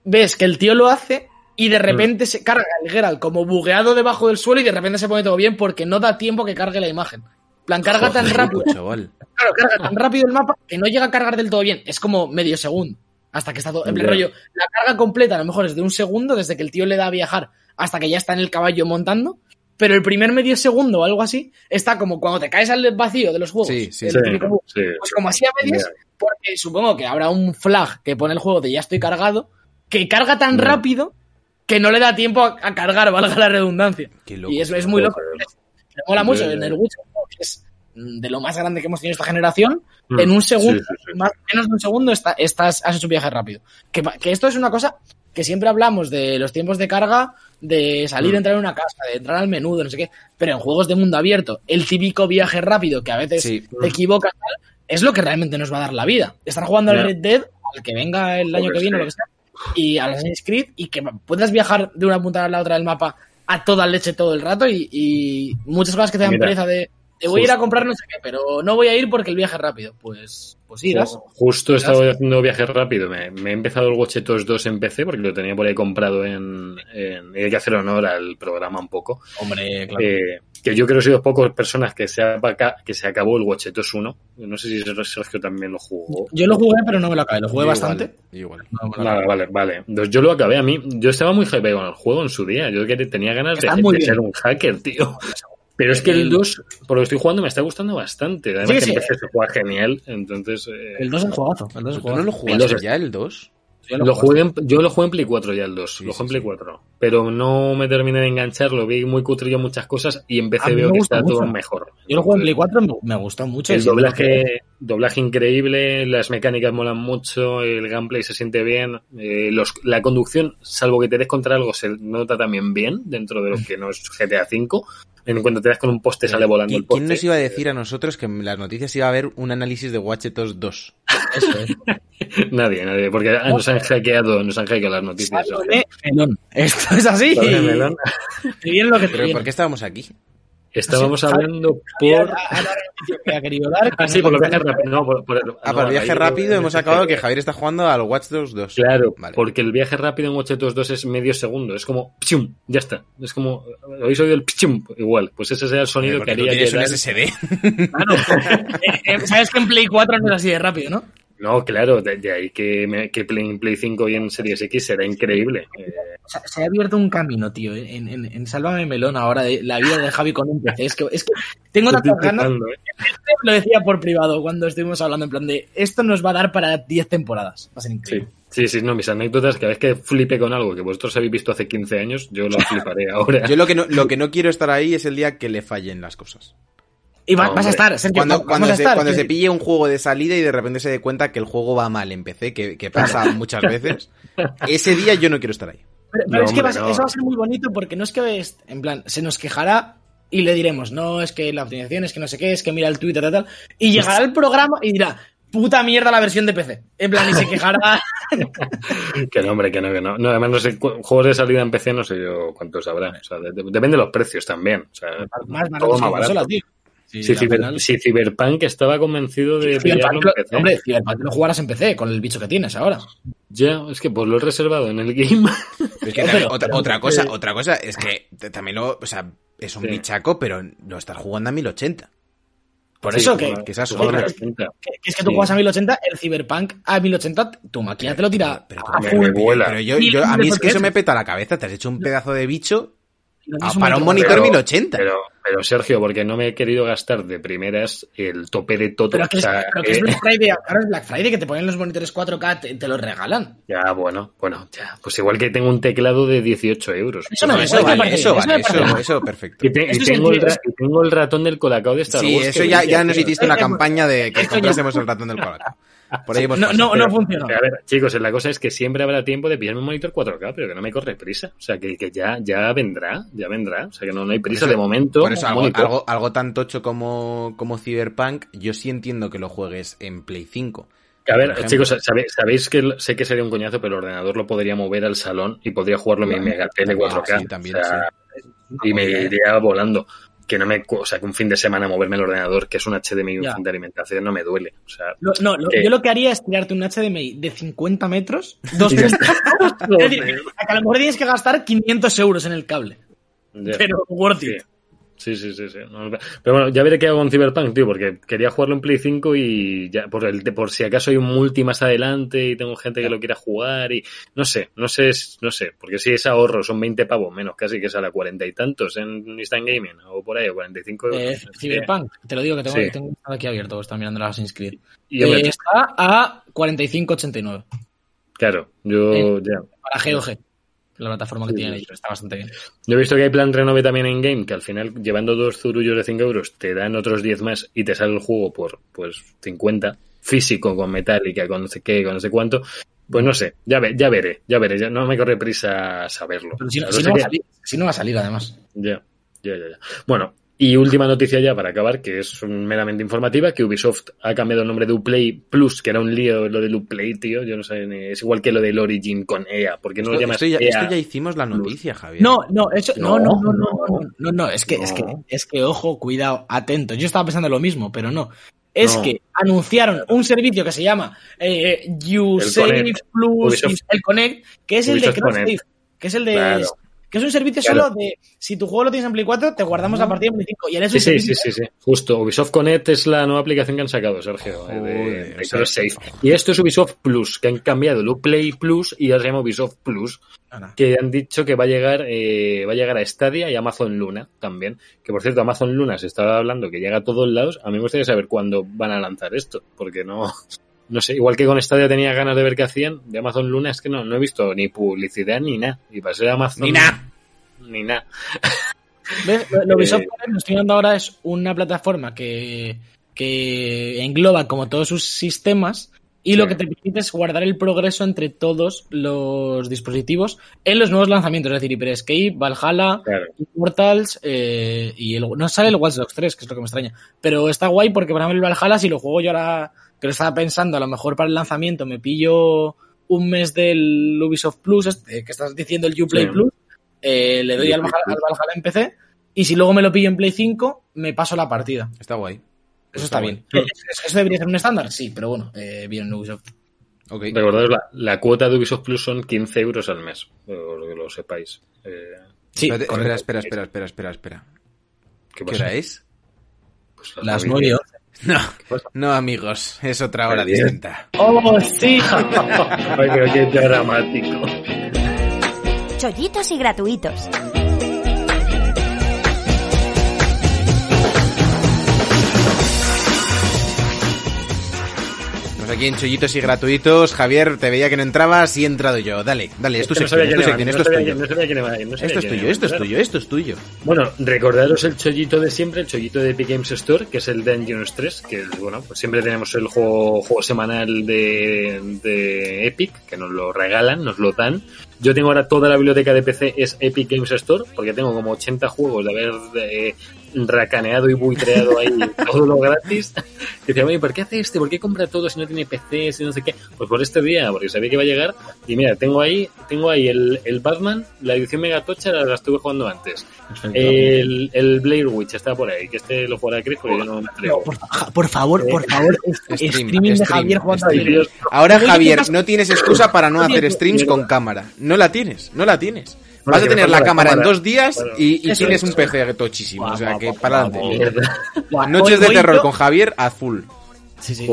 Speaker 3: ves que el tío lo hace y
Speaker 1: Mm.
Speaker 3: de repente se carga el Geralt como bugueado debajo del suelo y de repente se pone todo bien porque no da tiempo que cargue la imagen. En plan, carga tan rápido,
Speaker 2: chaval.
Speaker 3: claro, carga tan rápido el mapa que no llega a cargar del todo bien. Es como medio segundo. Hasta que está todo. En plan, rollo, la carga completa a lo mejor es de un segundo, desde que el tío le da a viajar hasta que ya está en el caballo montando. Pero el primer medio segundo o algo así está como cuando te caes al vacío de los juegos.
Speaker 2: Sí, sí.
Speaker 3: Pues como así a medias, porque supongo que habrá un flag que pone el juego de ya estoy cargado, que carga tan rápido que no le da tiempo a, a cargar, valga la redundancia.
Speaker 2: Qué loco.
Speaker 3: y es, es muy loco. Me mola mucho en el Witcher, que es de lo más grande que hemos tenido esta generación.
Speaker 1: Mm,
Speaker 3: En un segundo,
Speaker 1: sí, sí, sí.
Speaker 3: más menos de un segundo, está, estás, has hecho un viaje rápido. Que esto es una cosa que siempre hablamos de los tiempos de carga, de salir,
Speaker 1: Mm.
Speaker 3: entrar en una casa, de entrar al menú, de no sé qué. Pero en juegos de mundo abierto, el típico viaje rápido que a veces
Speaker 2: Sí.
Speaker 3: te equivocas, tal, es lo que realmente nos va a dar la vida. Estar jugando al. Red Dead, al que venga el año que viene o lo que sea, y al Assassin's Creed, y que puedas viajar de una punta a la otra del mapa a toda leche todo el rato, y, y muchas cosas que te dan
Speaker 1: Mira,
Speaker 3: pereza de, te voy a ir a
Speaker 1: justo.
Speaker 3: comprar no sé qué, pero no voy a ir porque el viaje es rápido. Pues, pues irás.
Speaker 1: Ju- Justo he estado haciendo viaje rápido. Me, me he empezado el Watch Dogs 2 en PC porque lo tenía por ahí comprado en, en- y hay que hacer honor al programa un poco.
Speaker 3: Hombre,
Speaker 1: Eh, que yo creo que he sido pocas personas que se, que se acabó el Watch Dogs 1. No sé si Sergio también lo jugó.
Speaker 3: Yo lo jugué, pero no me lo acabé. Lo jugué
Speaker 2: Yo
Speaker 3: bastante.
Speaker 2: Igual.
Speaker 3: No
Speaker 1: Vale, vale, vale. Entonces yo lo acabé a mí. Yo estaba muy hype con el juego en su día. Yo que tenía ganas de,
Speaker 3: Está
Speaker 1: de ser un hacker, tío. Pero es que el
Speaker 3: El-
Speaker 1: 2, por lo que estoy jugando, me está gustando bastante. Además
Speaker 3: Sí,
Speaker 1: que
Speaker 3: sí.
Speaker 1: en PC se juega genial. Entonces, eh,
Speaker 3: El 2 es jugazo. El 2 es
Speaker 2: ¿Tú no
Speaker 3: jugazo.
Speaker 2: lo
Speaker 1: El
Speaker 2: jugaste
Speaker 1: dos-
Speaker 2: ya, el 2?
Speaker 3: Ya
Speaker 1: Lo
Speaker 3: jugaste.
Speaker 1: jugué en- yo lo jugué en Play 4 ya el 2,
Speaker 2: Sí,
Speaker 1: lo jugué en Play
Speaker 2: sí.
Speaker 1: 4, pero no me terminé de enganchar, lo vi muy cutrillo muchas cosas y en
Speaker 3: A
Speaker 1: PC veo que está todo mejor.
Speaker 3: Yo lo juego en Play 4, me, me gustó mucho.
Speaker 1: El
Speaker 3: que-
Speaker 1: doblaje, doblaje increíble, las mecánicas molan mucho, el gameplay se siente bien, eh, los, la conducción, salvo que te des contra algo, se nota también bien dentro de lo que no es GTA V. En cuanto te das con un poste sale volando
Speaker 2: ¿Qui-
Speaker 1: el poste.
Speaker 2: ¿Quién nos iba a decir a nosotros que en las noticias iba a haber un análisis de Watch Dogs 2?
Speaker 3: Eso es.
Speaker 1: Nadie, nadie, porque nos han hackeado, nos han hackeado las noticias.
Speaker 3: Melón. Esto es así.
Speaker 1: Melón.
Speaker 3: Viene lo que te
Speaker 2: ¿Pero por qué estábamos aquí?
Speaker 1: Estábamos
Speaker 3: Javi-
Speaker 1: hablando por...
Speaker 3: ahora el inicio que ha querido dar.
Speaker 1: Ah, sí, por lo viajes rápido. No, por, por-
Speaker 2: Ah,
Speaker 1: no,
Speaker 2: para el viaje
Speaker 1: ahí-
Speaker 2: rápido hemos acabado que Javier está jugando al Watch Dogs 2.
Speaker 1: Claro,
Speaker 2: Vale.
Speaker 1: porque el viaje rápido en Watch Dogs 2 es medio segundo, es como ¡pchum! ya está. Es como, ¿habéis oído el ¡pchum! Igual, pues ese será el sonido que haría
Speaker 2: tienes un SSD.
Speaker 3: Claro. Eh, eh, Sabes que en Play 4 no es así de rápido, ¿no?
Speaker 1: No, claro, de, de ahí que, que Play, Play 5 y en Series X será increíble. Eh,
Speaker 3: se ha abierto un camino, tío, en, en, en Sálvame Melón ahora, de la vida de Javi con un PC. Es que, es que tengo tantas ganas,
Speaker 1: eh.
Speaker 3: lo decía por privado cuando estuvimos hablando, en plan de, esto nos va a dar para 10 temporadas. Va a ser
Speaker 1: Sí,
Speaker 3: increíble.
Speaker 1: sí, sí, no, mis anécdotas, cada vez que flipe con algo que vosotros habéis visto hace 15 años, yo lo fliparé ahora.
Speaker 2: Yo lo que, no, lo que no quiero estar ahí es el día que le fallen las cosas.
Speaker 3: Y va-
Speaker 1: No,
Speaker 3: vas a estar, Sergio,
Speaker 2: Cuando,
Speaker 3: vamos
Speaker 2: cuando,
Speaker 3: a
Speaker 2: se,
Speaker 3: estar.
Speaker 2: cuando se pille un juego de salida y de repente se dé cuenta que el juego va mal en PC, que, que pasa muchas veces, ese día yo no quiero estar ahí.
Speaker 3: Pero, pero
Speaker 1: No,
Speaker 3: es que a
Speaker 1: hombre, no.
Speaker 3: eso va a ser muy bonito porque no es que, en plan, se nos quejará y le diremos, no, es que la optimización, es que no sé qué, es que mira el Twitter y tal. Y llegará el programa y dirá, puta mierda la versión de PC. En plan, y se quejará.
Speaker 1: Que no, hombre, que no, que no. No, además no sé, juegos de salida en PC no sé yo cuántos habrá. O sea, de- de- depende de los precios también. O sea,
Speaker 3: más
Speaker 1: todo más
Speaker 3: que
Speaker 1: barato.
Speaker 3: consola, tío. Sí,
Speaker 1: si, Ciber-
Speaker 3: final-
Speaker 1: si Cyberpunk estaba convencido de
Speaker 3: Cyberpunk,
Speaker 1: en
Speaker 3: lo-
Speaker 1: PC.
Speaker 3: hombre, Cyberpunk lo jugarás en PC con el bicho que tienes ahora.
Speaker 1: Ya, es que pues lo he reservado en el game.
Speaker 2: Es que también otra, otra cosa, otra cosa es que también lo, o sea, es un
Speaker 1: Sí.
Speaker 2: bichaco, pero lo estás jugando a 1080.
Speaker 3: Por
Speaker 1: Sí,
Speaker 3: eso que, es que tú juegas a 1080, el Cyberpunk a 1080, tu máquina te lo tira
Speaker 2: Pero,
Speaker 3: a
Speaker 1: me-
Speaker 3: full.
Speaker 1: me vuela.
Speaker 2: pero yo, yo- a mí es que eso me peta la cabeza. Te has hecho un pedazo de bicho
Speaker 3: y no
Speaker 2: a-
Speaker 3: tienes un
Speaker 2: para un
Speaker 3: monitor.
Speaker 1: Pero-
Speaker 2: 1080.
Speaker 1: Pero, pero Sergio, porque no me he querido gastar de primeras el tope de todo.
Speaker 3: Pero que,
Speaker 1: O
Speaker 3: es,
Speaker 1: sea,
Speaker 3: pero que es
Speaker 1: eh,
Speaker 3: Black Friday, ahora es Black Friday, que te ponen los monitores 4K, te, te los regalan.
Speaker 1: Ya, bueno, bueno, ya. Pues igual que tengo un teclado de 18 euros.
Speaker 3: Eso me
Speaker 2: No, eso vale,
Speaker 3: parece
Speaker 2: eso vale,
Speaker 3: eso
Speaker 2: eso, perfecto.
Speaker 1: Y, te- tengo el,
Speaker 3: sencillo,
Speaker 1: ra- y tengo el ratón del Colacao de Star
Speaker 2: Sí,
Speaker 1: Wars.
Speaker 2: eso ya, ya nos hiciste una campaña de que comprásemos el ratón del Colacao. Por ahí hemos
Speaker 3: No,
Speaker 2: pasado.
Speaker 3: no,
Speaker 1: Pero-
Speaker 3: no funcionó.
Speaker 1: A ver, chicos, la cosa es que siempre habrá tiempo de pillarme un monitor 4K, pero que no me corre prisa. O sea, que, que ya, ya vendrá, ya vendrá. O sea, que no, no hay prisa
Speaker 2: eso-
Speaker 1: de momento.
Speaker 2: Por eso, algo, algo, algo tan tocho como, como Cyberpunk, yo sí entiendo que lo juegues en Play 5.
Speaker 1: Que, a ver,
Speaker 2: ejemplo.
Speaker 1: chicos, sabéis, sabéis que sé que sería un coñazo, pero el ordenador lo podría mover al salón y podría jugarlo en mi mega tele 4K.
Speaker 2: sí, también,
Speaker 1: O sea, Y me iría volando. Que no me, o sea, que un fin de semana moverme el ordenador, que es un HDMI un de alimentación, no me duele. O sea,
Speaker 3: no, yo lo que haría es tirarte un HDMI de 50 metros, dos es decir, a lo mejor tienes que gastar 500 euros en el cable. Pero worth it.
Speaker 1: Sí, sí, sí, sí. Pero bueno, ya veré qué hago en Cyberpunk, tío, porque quería jugarlo en Play 5 y ya, por, el, por si acaso hay un multi más adelante y tengo gente que lo quiera jugar y no sé, no sé, no sé, porque si es ahorro, son 20 pavos menos casi que sale a 40 y tantos en Instant Gaming o por ahí, o 45 euros.
Speaker 3: Eh, Cyberpunk, te lo digo que tengo,
Speaker 1: Sí.
Speaker 3: tengo aquí abierto, está mirando las Creed.
Speaker 1: Y
Speaker 3: Eh, está a 45,89
Speaker 1: claro, yo
Speaker 3: eh.
Speaker 1: ya.
Speaker 3: para GOG, la plataforma que
Speaker 1: Sí,
Speaker 3: tienen ellos, está bastante bien.
Speaker 1: Yo he visto que hay plan renove también en game, que al final, llevando dos zurullos de 5 euros, te dan otros 10 más y te sale el juego por pues 50, físico, con metálica, con no sé qué, con no sé cuánto. Pues no sé, ya, ve, ya veré, ya veré, ya no me corre prisa saberlo.
Speaker 3: Pero si,
Speaker 1: O sea,
Speaker 3: si
Speaker 1: sé
Speaker 3: no va
Speaker 1: que-
Speaker 3: a salir, si no va a salir, además.
Speaker 1: Ya, ya, ya, ya. Bueno, y última noticia ya para acabar, que es meramente informativa, que Ubisoft ha cambiado el nombre de Uplay Plus, que era un lío lo del Uplay, tío. Yo no sé, ni- es igual que lo del Origin con EA, ¿por qué no lo
Speaker 2: Esto,
Speaker 1: llamas
Speaker 2: esto ya,
Speaker 1: EA?
Speaker 2: esto ya hicimos la noticia, Javier.
Speaker 3: No, no, eso, no, no, no, no,
Speaker 1: No,
Speaker 3: no, no, no, no, es que, es que, es que, ojo, cuidado, atento. Yo estaba pensando lo mismo, pero no. Es
Speaker 1: No.
Speaker 3: que anunciaron un servicio que se llama eh,
Speaker 1: Connect.
Speaker 3: Plus,
Speaker 1: Ubisoft-
Speaker 3: el Connect, que es el de
Speaker 1: Connect.
Speaker 3: Que es el de,
Speaker 1: Claro.
Speaker 3: Que es un servicio
Speaker 1: Claro.
Speaker 3: solo de, si tu juego lo tienes en Play 4, te guardamos la partida en Play 5. Y ahora es
Speaker 1: Sí,
Speaker 3: un
Speaker 1: sí,
Speaker 3: servicio
Speaker 1: sí, sí, sí, justo. Ubisoft Connect es la nueva aplicación que han sacado, Sergio, eh, de, de. Y esto es Ubisoft Plus, que han cambiado el Uplay Plus y ahora se llama Ubisoft Plus, que han dicho que va a llegar, eh, va a llegar a Stadia y Amazon Luna también. Que por cierto, Amazon Luna se estaba hablando que llega a todos lados. A mí me gustaría saber cuándo van a lanzar esto, porque no, no sé, igual que con Stadia tenía ganas de ver qué hacían, de Amazon Luna es que no, no he visto ni publicidad ni nada. Y para ser Amazon.
Speaker 2: Ni nada.
Speaker 1: Ni nada.
Speaker 3: ¿Ves? Lo,
Speaker 1: Eh,
Speaker 3: Ubisoft Connect, lo estoy viendo ahora es una plataforma que, que engloba como todos sus sistemas y lo
Speaker 1: Sí.
Speaker 3: que te permite es guardar el progreso entre todos los dispositivos en los nuevos lanzamientos, es decir, Hyper Escape, Valhalla,
Speaker 1: Claro.
Speaker 3: Immortals eh, y el, no sale el Watch Dogs 3, que es lo que me extraña. Pero está guay porque, por ejemplo, el Valhalla, si lo juego yo ahora, que lo estaba pensando, a lo mejor para el lanzamiento me pillo un mes del Ubisoft Plus, este, que estás diciendo el Uplay
Speaker 1: Sí.
Speaker 3: Plus, eh, le doy al Valhalla, al Valhalla en PC y si luego me lo pillo en Play 5, me paso la partida.
Speaker 2: Está guay.
Speaker 3: Eso está bien.
Speaker 1: guay.
Speaker 3: ¿Es- ¿Eso debería ser un estándar? Sí, pero bueno, eh, bien Ubisoft.
Speaker 2: Ok.
Speaker 1: Recordaos, la, la cuota de Ubisoft Plus son 15 euros al mes, por que lo sepáis. Eh,
Speaker 3: Sí,
Speaker 2: espera, espera, espera, espera, espera, espera.
Speaker 1: ¿Qué,
Speaker 2: ¿Qué
Speaker 1: pasa?
Speaker 2: hora es?
Speaker 1: Pues
Speaker 3: Las
Speaker 1: Navidades.
Speaker 3: 9 y 11.
Speaker 2: No,
Speaker 1: pasa?
Speaker 2: no, amigos, es otra hora distinta.
Speaker 3: ¡Oh, sí!
Speaker 1: Ay, pero qué dramático.
Speaker 4: Chollitos y gratuitos.
Speaker 2: Pues aquí en Chollitos y Gratuitos, Javier, te veía que no entrabas y he entrado yo. Dale, dale, es tu sección, es tu esto es tuyo. Esto es tuyo, esto es tuyo, esto es tuyo.
Speaker 1: Bueno, recordaros el chollito de siempre, el chollito de Epic Games Store, que es el Dungeons 3, que bueno, pues siempre tenemos el juego, juego semanal de, de Epic, que nos lo regalan, nos lo dan. Yo tengo ahora toda la biblioteca de PC, es Epic Games Store, porque tengo como 80 juegos de haber eh, racaneado y buitreado ahí todo lo gratis. Que decía, oye, ¿por qué hace este? ¿Por qué compra todo si no tiene PC, si no sé qué? Pues por este día, porque sabía que iba a llegar. Y mira, tengo ahí, tengo ahí el, el Batman, la edición Megatocha, la, la estuve jugando antes. El, el Blair Witch está por ahí, que este lo jugará Chris, porque yo no me atrevo.
Speaker 3: Por, fa- por favor, por favor,
Speaker 2: Stream,
Speaker 3: streaming de
Speaker 2: stream,
Speaker 3: Javier jugando.
Speaker 2: Ahora, Javier, no tienes excusa para no hacer streams con cámara. No la tienes, no la tienes.
Speaker 1: Bueno,
Speaker 2: Vas a tener la cámara en dos días
Speaker 1: Bueno,
Speaker 2: y, y
Speaker 3: eso
Speaker 2: tienes
Speaker 3: es.
Speaker 2: un PC tochísimo. O sea,
Speaker 3: Guau,
Speaker 2: que para adelante. Noches de terror con Javier a full.
Speaker 3: Sí, sí.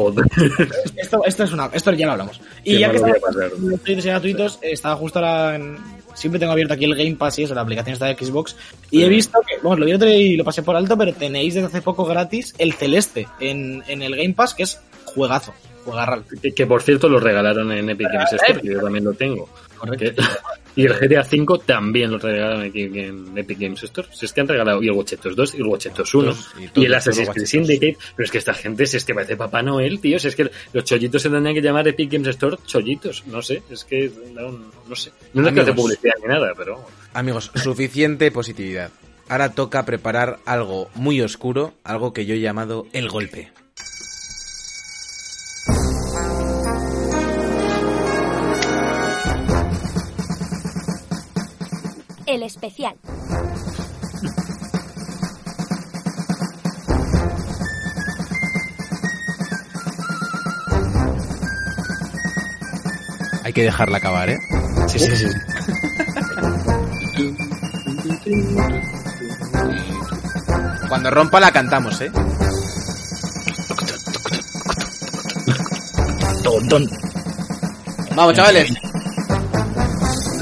Speaker 3: Esto, esto es una, esto ya lo hablamos. Y
Speaker 1: Qué
Speaker 3: ya que
Speaker 1: malo voy a
Speaker 3: estamos
Speaker 1: pasar.
Speaker 3: en los gratuitos estaba justo ahora en, siempre tengo abierto aquí el Game Pass y eso, la aplicación está de Xbox. Y he visto que, bueno, lo vi otro y lo pasé por alto, pero tenéis desde hace poco gratis el Celeste en, en el Game Pass, que es juegazo, juegarral.
Speaker 1: Que, que, por cierto lo regalaron en Epic Games Store, que yo también lo tengo.
Speaker 3: Correcto.
Speaker 1: Y el GTA V también lo regalaron aquí en Epic Games Store. Si es que han regalado y el Watch Dogs 2 y el Watch Dogs 1
Speaker 2: Todos, y
Speaker 1: el Assassin's Creed. Syndicate. Pero es que esta gente, si es que parece Papá Noel, tío. Si es que los chollitos se tendrían que llamar Epic Games Store chollitos. No sé, es que no, no sé. No es que hace publicidad ni nada, pero...
Speaker 2: Amigos, suficiente positividad. Ahora toca preparar algo muy oscuro, algo que yo he llamado el golpe.
Speaker 4: El especial.
Speaker 2: Hay que dejarla acabar, ¿eh?
Speaker 3: Sí, sí, sí.
Speaker 2: Cuando rompa la cantamos, ¿eh? Vamos, chavales.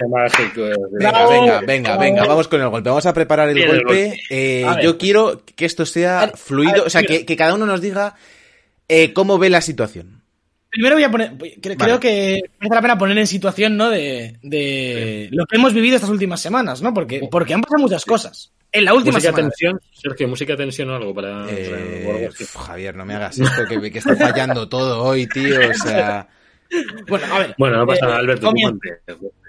Speaker 1: eh,
Speaker 2: venga, venga, venga, venga, vamos con el golpe. Vamos a preparar el golpe. Eh, yo quiero que esto sea fluido, o sea, que, cada uno nos diga eh, cómo ve la situación.
Speaker 3: Primero voy a poner, creo, que merece la pena poner en situación, ¿no? De, lo que hemos vivido estas últimas semanas, ¿no? Porque, porque han pasado muchas cosas. En la última
Speaker 1: música
Speaker 3: semana.
Speaker 1: tensión, Sergio, música tensión o algo para.
Speaker 2: Eh, Javier, no me hagas esto, que, que está fallando todo hoy, tío. O sea.
Speaker 3: Bueno, a ver.
Speaker 1: Bueno, no pasa
Speaker 3: eh,
Speaker 1: nada, Alberto. ponte.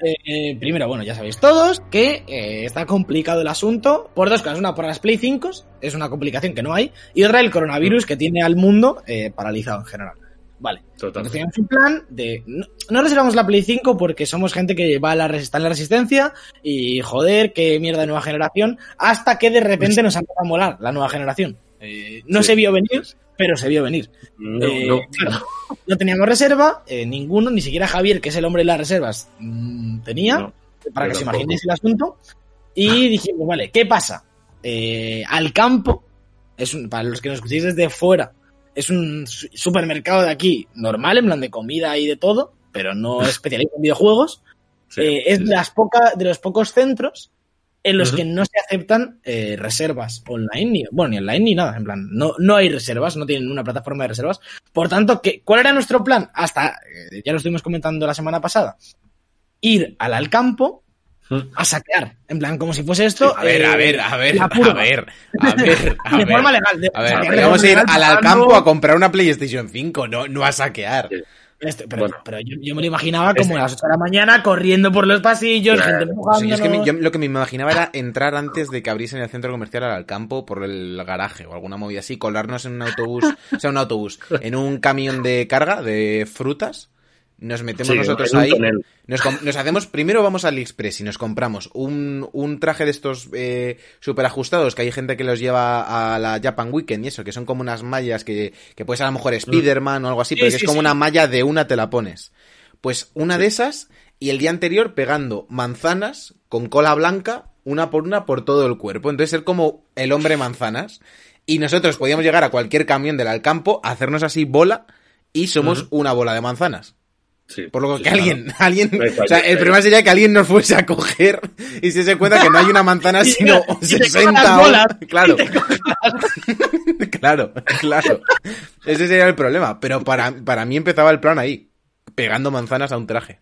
Speaker 3: Eh, primero, bueno, ya sabéis todos que eh, está complicado el asunto por dos cosas. Una, por las Play 5, es una complicación que no hay. Y otra, el coronavirus que tiene al mundo eh, paralizado en general. Vale.
Speaker 1: Total.
Speaker 3: Entonces teníamos un plan de... No, no reservamos la Play 5 porque somos gente que va a la, está en la resistencia y joder, qué mierda de nueva generación, hasta que de repente nos ha empezado a molar la nueva generación. Eh, no
Speaker 1: Sí.
Speaker 3: se vio venir, pero se vio venir.
Speaker 1: No,
Speaker 3: Eh,
Speaker 1: no.
Speaker 3: claro, no teníamos reserva, eh, ninguno, ni siquiera Javier, que es el hombre de las reservas, mm, tenía.
Speaker 1: No.
Speaker 3: para que se imaginéis el asunto. Y dijimos, vale, ¿qué pasa? Al campo, es un, para los que nos escuchéis desde fuera, es un su- supermercado de aquí normal, en plan de comida y de todo, pero no especialista en videojuegos.
Speaker 1: Sí,
Speaker 3: es
Speaker 1: sí,
Speaker 3: de, las poca, de los pocos centros en los que no se aceptan eh, reservas online, ni, bueno, ni online ni nada, en plan, no, no hay reservas, no tienen una plataforma de reservas. Por tanto, ¿qué, ¿cuál era nuestro plan? Hasta, eh, ya lo estuvimos comentando la semana pasada, ir al, al campo
Speaker 1: Mm.
Speaker 3: a saquear, en plan, como si fuese esto...
Speaker 2: A ver, a
Speaker 3: eh,
Speaker 2: ver, a ver, a ver, a ver, a
Speaker 3: de
Speaker 2: ver.
Speaker 3: forma legal. de-
Speaker 2: A ver,
Speaker 3: saquear de
Speaker 2: vamos a ir al
Speaker 3: pagando-
Speaker 2: campo a comprar una PlayStation 5, no, no a saquear.
Speaker 1: Sí.
Speaker 3: Este, pero
Speaker 1: Bueno.
Speaker 3: pero yo, yo me lo imaginaba como
Speaker 1: Este-
Speaker 3: a las 8 de la mañana corriendo por los pasillos,
Speaker 1: Claro.
Speaker 3: gente
Speaker 2: O sea, yo es que me-
Speaker 3: empujándonos.
Speaker 2: yo lo que me imaginaba era entrar antes de que abriesen el centro comercial al campo por el garaje o alguna movida así, colarnos en un autobús, o sea, un autobús, en un camión de carga de frutas, nos metemos
Speaker 1: Sí,
Speaker 2: nosotros ahí, nos, nos hacemos, primero vamos al AliExpress y nos compramos un, un traje de estos eh, super ajustados que hay gente que los lleva a la Japan Weekend y eso, que son como unas mallas que, que puede ser a lo mejor Spider-Man o algo así,
Speaker 3: Sí,
Speaker 2: pero que es como
Speaker 3: sí.
Speaker 2: una malla de una te la pones. Pues una de esas y el día anterior pegando manzanas con cola blanca una por una por todo el cuerpo. Entonces ser como el hombre manzanas. Y nosotros podíamos llegar a cualquier camión del Alcampo, hacernos así bola y somos una bola de manzanas.
Speaker 1: Sí,
Speaker 2: Por lo
Speaker 1: sí,
Speaker 2: que
Speaker 1: claro.
Speaker 2: alguien, alguien, o sea, el
Speaker 1: eh.
Speaker 2: problema sería que alguien nos fuese a coger y se se cuenta que no hay una manzana sino
Speaker 3: te- y te cojan
Speaker 2: 60
Speaker 3: las
Speaker 2: o-
Speaker 3: bolas,
Speaker 2: Claro, claro, claro. Ese sería el problema. Pero para, para mí empezaba el plan ahí, pegando manzanas a un traje.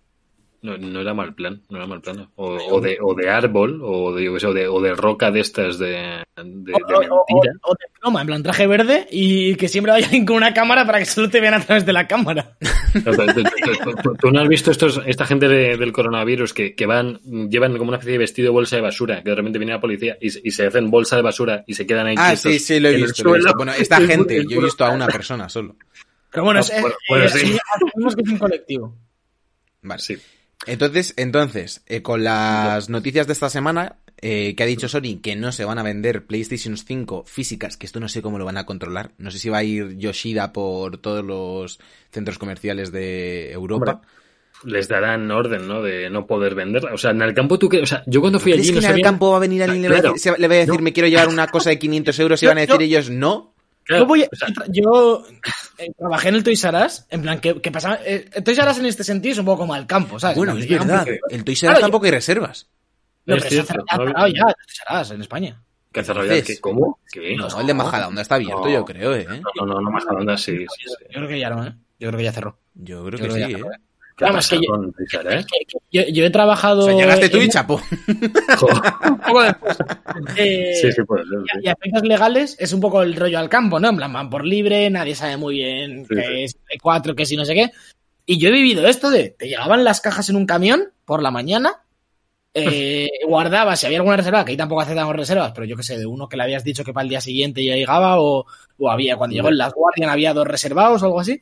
Speaker 1: No, no era mal plan, no era mal plan. O, o de, o de árbol, o de, yo qué sé, o de, o de roca de estas de, de, de
Speaker 3: O, o- o-
Speaker 1: mentira.
Speaker 3: o de ploma, en plan traje verde y que siempre vaya alguien con una cámara para que solo te vean a través de la cámara.
Speaker 1: No, tú, tú- tú- tú no has visto estos, esta gente de- del coronavirus que, que van, llevan como una especie de vestido de bolsa de basura, que de repente viene la policía y, se- y se hacen bolsa de basura y se quedan ahí.
Speaker 2: Ah, sí, sí, lo he visto. lo he visto.
Speaker 1: suelo.
Speaker 2: Bueno, esta gente, yo he visto a una persona solo.
Speaker 3: Pero bueno,
Speaker 1: Ah,
Speaker 3: es,
Speaker 1: bueno,
Speaker 3: eh,
Speaker 1: bueno, sí.
Speaker 3: sí, asumimos que es un colectivo.
Speaker 2: Vale.
Speaker 1: Sí.
Speaker 2: Entonces, entonces, eh, con las noticias de esta semana, eh, que ha dicho Sony que no se van a vender PlayStation 5 físicas, que esto no sé cómo lo van a controlar. No sé si va a ir Yoshida por todos los centros comerciales de Europa.
Speaker 1: Les darán orden, ¿no? De no poder venderla. O sea, en el campo tú que, o sea, yo cuando fui
Speaker 2: ¿Crees
Speaker 1: allí
Speaker 2: que
Speaker 1: no
Speaker 2: en el
Speaker 1: sabía...
Speaker 2: campo va a venir alguien y le,
Speaker 1: Claro.
Speaker 2: va a decir,
Speaker 1: No.
Speaker 2: me quiero llevar una cosa de 500 euros y van a decir ellos no?
Speaker 1: Claro,
Speaker 3: yo voy a-
Speaker 1: o sea,
Speaker 3: yo eh, trabajé en el Toys R Us, en plan, que, que pasaba. eh, el Toys R Us en este sentido es un poco como al campo, ¿sabes?
Speaker 2: Bueno, es
Speaker 3: que
Speaker 2: verdad.
Speaker 3: porque-
Speaker 2: El Toys
Speaker 3: Claro,
Speaker 2: R Us
Speaker 3: yo-
Speaker 2: tampoco hay reservas.
Speaker 3: No,
Speaker 1: Es
Speaker 3: pero se ha
Speaker 1: cierto,
Speaker 3: cerrado,
Speaker 1: no
Speaker 3: cerrado ya el Toys R Us en España.
Speaker 1: que rabia,
Speaker 2: Entonces-
Speaker 1: que ¿Cómo? ¿Qué?
Speaker 2: No, el de Majadahonda está abierto,
Speaker 1: No.
Speaker 2: yo creo, ¿eh?
Speaker 1: No, no, no, más onda, sí, sí, sí.
Speaker 3: Yo creo que ya no, ¿eh? Yo creo que ya cerró.
Speaker 2: Yo creo
Speaker 3: Yo
Speaker 2: que
Speaker 3: creo
Speaker 2: sí,
Speaker 3: que
Speaker 2: ¿eh?
Speaker 3: Ya-
Speaker 1: ¿Qué
Speaker 3: Vamos, que yo-
Speaker 1: con Richard, eh?
Speaker 3: Que- que Yo, yo he trabajado.
Speaker 2: O sea, llegaste tú
Speaker 3: en-
Speaker 2: y chapó.
Speaker 1: Joder.
Speaker 3: un poco después. Eh,
Speaker 1: Sí, sí, puede ser.
Speaker 3: y a-
Speaker 1: sí.
Speaker 3: Y a efectos legales es un poco el rollo al campo, ¿no? En plan, van por libre, nadie sabe muy bien
Speaker 1: Sí,
Speaker 3: qué
Speaker 1: sí.
Speaker 3: es 4, qué si no sé qué. Y yo he vivido esto de, te llegaban las cajas en un camión por la mañana, eh, guardabas si había alguna reserva, que ahí tampoco aceptamos reservas, pero yo qué sé, de uno que le habías dicho que para el día siguiente ya llegaba, o, o había, cuando llegó el Last Guardian había dos reservados o algo así,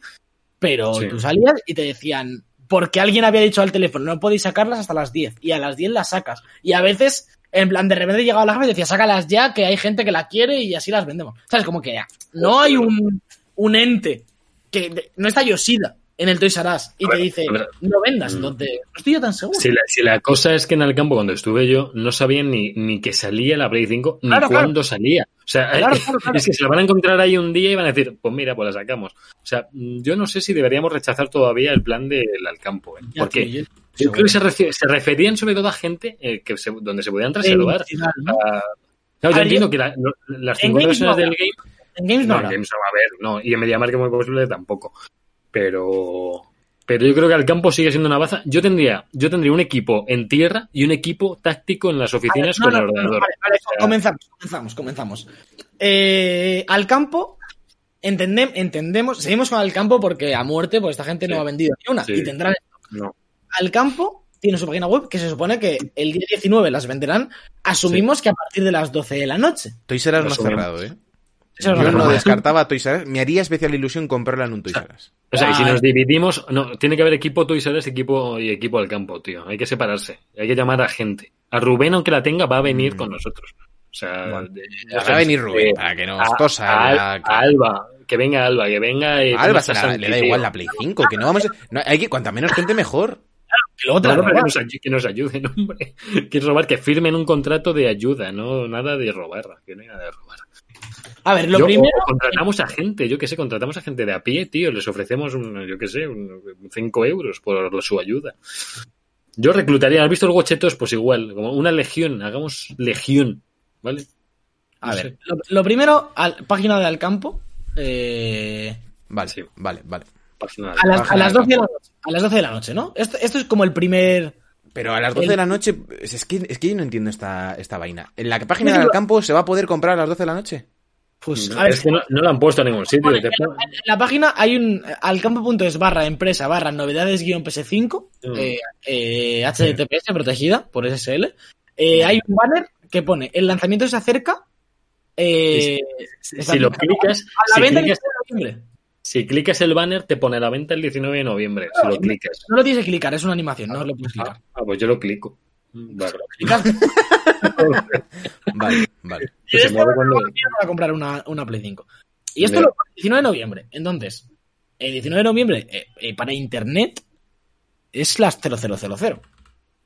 Speaker 3: pero
Speaker 1: Sí.
Speaker 3: tú salías y te decían, porque alguien había dicho al teléfono, no podéis sacarlas hasta las 10, y a las 10 las sacas, y a veces, en plan, de repente llegaba la jefa y decía, sácalas ya, que hay gente que la quiere y así las vendemos. ¿Sabes? Como que no hay un, un ente que no está Yoshida en el Toys R Us y te dice, no vendas,
Speaker 1: Mm.
Speaker 3: entonces, no estoy yo tan seguro.
Speaker 1: Si la, si la cosa es que en el campo, cuando estuve yo, no sabían ni, ni que salía la Play 5, ni
Speaker 3: Claro, claro.
Speaker 1: cuándo salía. O sea,
Speaker 3: Claro, claro,
Speaker 1: es que se la van a encontrar ahí un día y van a decir, pues mira, pues la sacamos. O sea, mm, yo no sé si deberíamos rechazar todavía el plan del al campo. ¿eh? Porque
Speaker 3: tío, yo-
Speaker 1: yo creo que se, se referían sobre todo a gente eh, que se- donde se podían.
Speaker 3: Identidad, ¿no?
Speaker 1: Yo entiendo que la- no- las
Speaker 3: en
Speaker 1: 50
Speaker 3: Games
Speaker 1: versiones
Speaker 3: no
Speaker 1: del game
Speaker 3: En Games no
Speaker 1: no, en Games no va a haber, no. Y en MediaMarkt muy posible tampoco. Pero, pero yo creo que al campo sigue siendo una baza. Yo tendría, yo tendría un equipo en tierra y un equipo táctico en las oficinas
Speaker 3: No,
Speaker 1: con
Speaker 3: no,
Speaker 1: el
Speaker 3: no,
Speaker 1: ordenador.
Speaker 3: vale, vale,
Speaker 1: O sea,
Speaker 3: comenzamos, comenzamos, comenzamos. Eh, al campo, entendem- entendemos, seguimos con el campo porque a muerte, pues esta gente no ha vendido ni una
Speaker 1: Sí.
Speaker 3: y tendrán.
Speaker 1: no.
Speaker 3: Al campo tiene su página web que se supone que el día 19 las venderán. Asumimos que a partir de las 12 de la noche.
Speaker 2: No ha
Speaker 1: Más
Speaker 2: cerrado, ¿eh?
Speaker 3: Eso es
Speaker 2: Yo no descartaba Toys R Us. Me haría especial ilusión comprarla en un Toys R Us.
Speaker 1: O sea, y si
Speaker 3: Ah.
Speaker 1: nos dividimos, no, tiene que haber equipo Toys R Us, equipo y equipo al campo, tío. Hay que separarse. Hay que llamar a gente. A Rubén, aunque la tenga, va a venir
Speaker 2: Mm.
Speaker 1: con nosotros. O sea,
Speaker 2: Bueno,
Speaker 1: de-
Speaker 2: Va a venir Rubén
Speaker 1: eh,
Speaker 2: para que nos
Speaker 1: a,
Speaker 2: tosa.
Speaker 1: a
Speaker 2: la-
Speaker 1: a Alba, que venga Alba, que venga. eh,
Speaker 2: A Alba
Speaker 1: ¿cómo
Speaker 2: se la- le da igual la Play 5, que no vamos a... no, hay que, cuanta menos gente mejor.
Speaker 3: Que
Speaker 1: No, no, que nos, que nos ayuden, hombre. Que robar, que firmen un contrato de ayuda, no nada de robar. Que no hay nada de robar.
Speaker 3: A ver, lo
Speaker 1: Yo-
Speaker 3: primero.
Speaker 1: o contratamos a gente, yo que sé, contratamos a gente de a pie, tío, les ofrecemos, un, yo que sé, 5 euros por su ayuda. Yo reclutaría, ¿has visto el Watchetos? Pues igual, como una legión, hagamos legión, ¿vale?
Speaker 3: A
Speaker 1: No
Speaker 3: ver,
Speaker 1: sé.
Speaker 3: lo, lo primero, al- página de Alcampo. Eh,
Speaker 2: Vale,
Speaker 1: Sí.
Speaker 2: vale, vale.
Speaker 3: A, las, a
Speaker 2: página
Speaker 3: las
Speaker 2: de
Speaker 3: 12 de la noche. A las 12 de la noche, ¿no? Esto, esto es como el primer.
Speaker 2: Pero a las 12
Speaker 3: El-
Speaker 2: de la noche, es que, es que yo no entiendo esta, esta vaina. ¿En la página del campo se va a poder comprar a las 12 de la noche?
Speaker 3: Pues,
Speaker 1: No,
Speaker 3: a ver,
Speaker 1: es que no, no lo han puesto en ningún sitio. Te
Speaker 3: en, la, en la página hay un alcampo.es barra empresa barra novedades guion PS5
Speaker 1: Mm.
Speaker 3: eh, eh, HTTPS protegida por SSL. Eh, hay un banner que pone el lanzamiento se acerca. Eh,
Speaker 1: si lo clicas,
Speaker 3: a la
Speaker 1: si
Speaker 3: venta el
Speaker 1: clicas,
Speaker 3: 19 de noviembre.
Speaker 1: si clicas el banner, te pone a la venta el 19 de noviembre. Si lo clicas.
Speaker 3: No lo tienes que clicar, es una animación, no lo puedes clicar.
Speaker 1: Ah, pues yo lo clico. Vale.
Speaker 2: Vale, vale.
Speaker 1: Que se
Speaker 3: este
Speaker 1: mueve cuando-
Speaker 3: para comprar una, una Play 5. Y esto
Speaker 1: Ya.
Speaker 3: lo pone el 19 de noviembre. Entonces, el 19 de noviembre eh, eh, para internet es las 0000,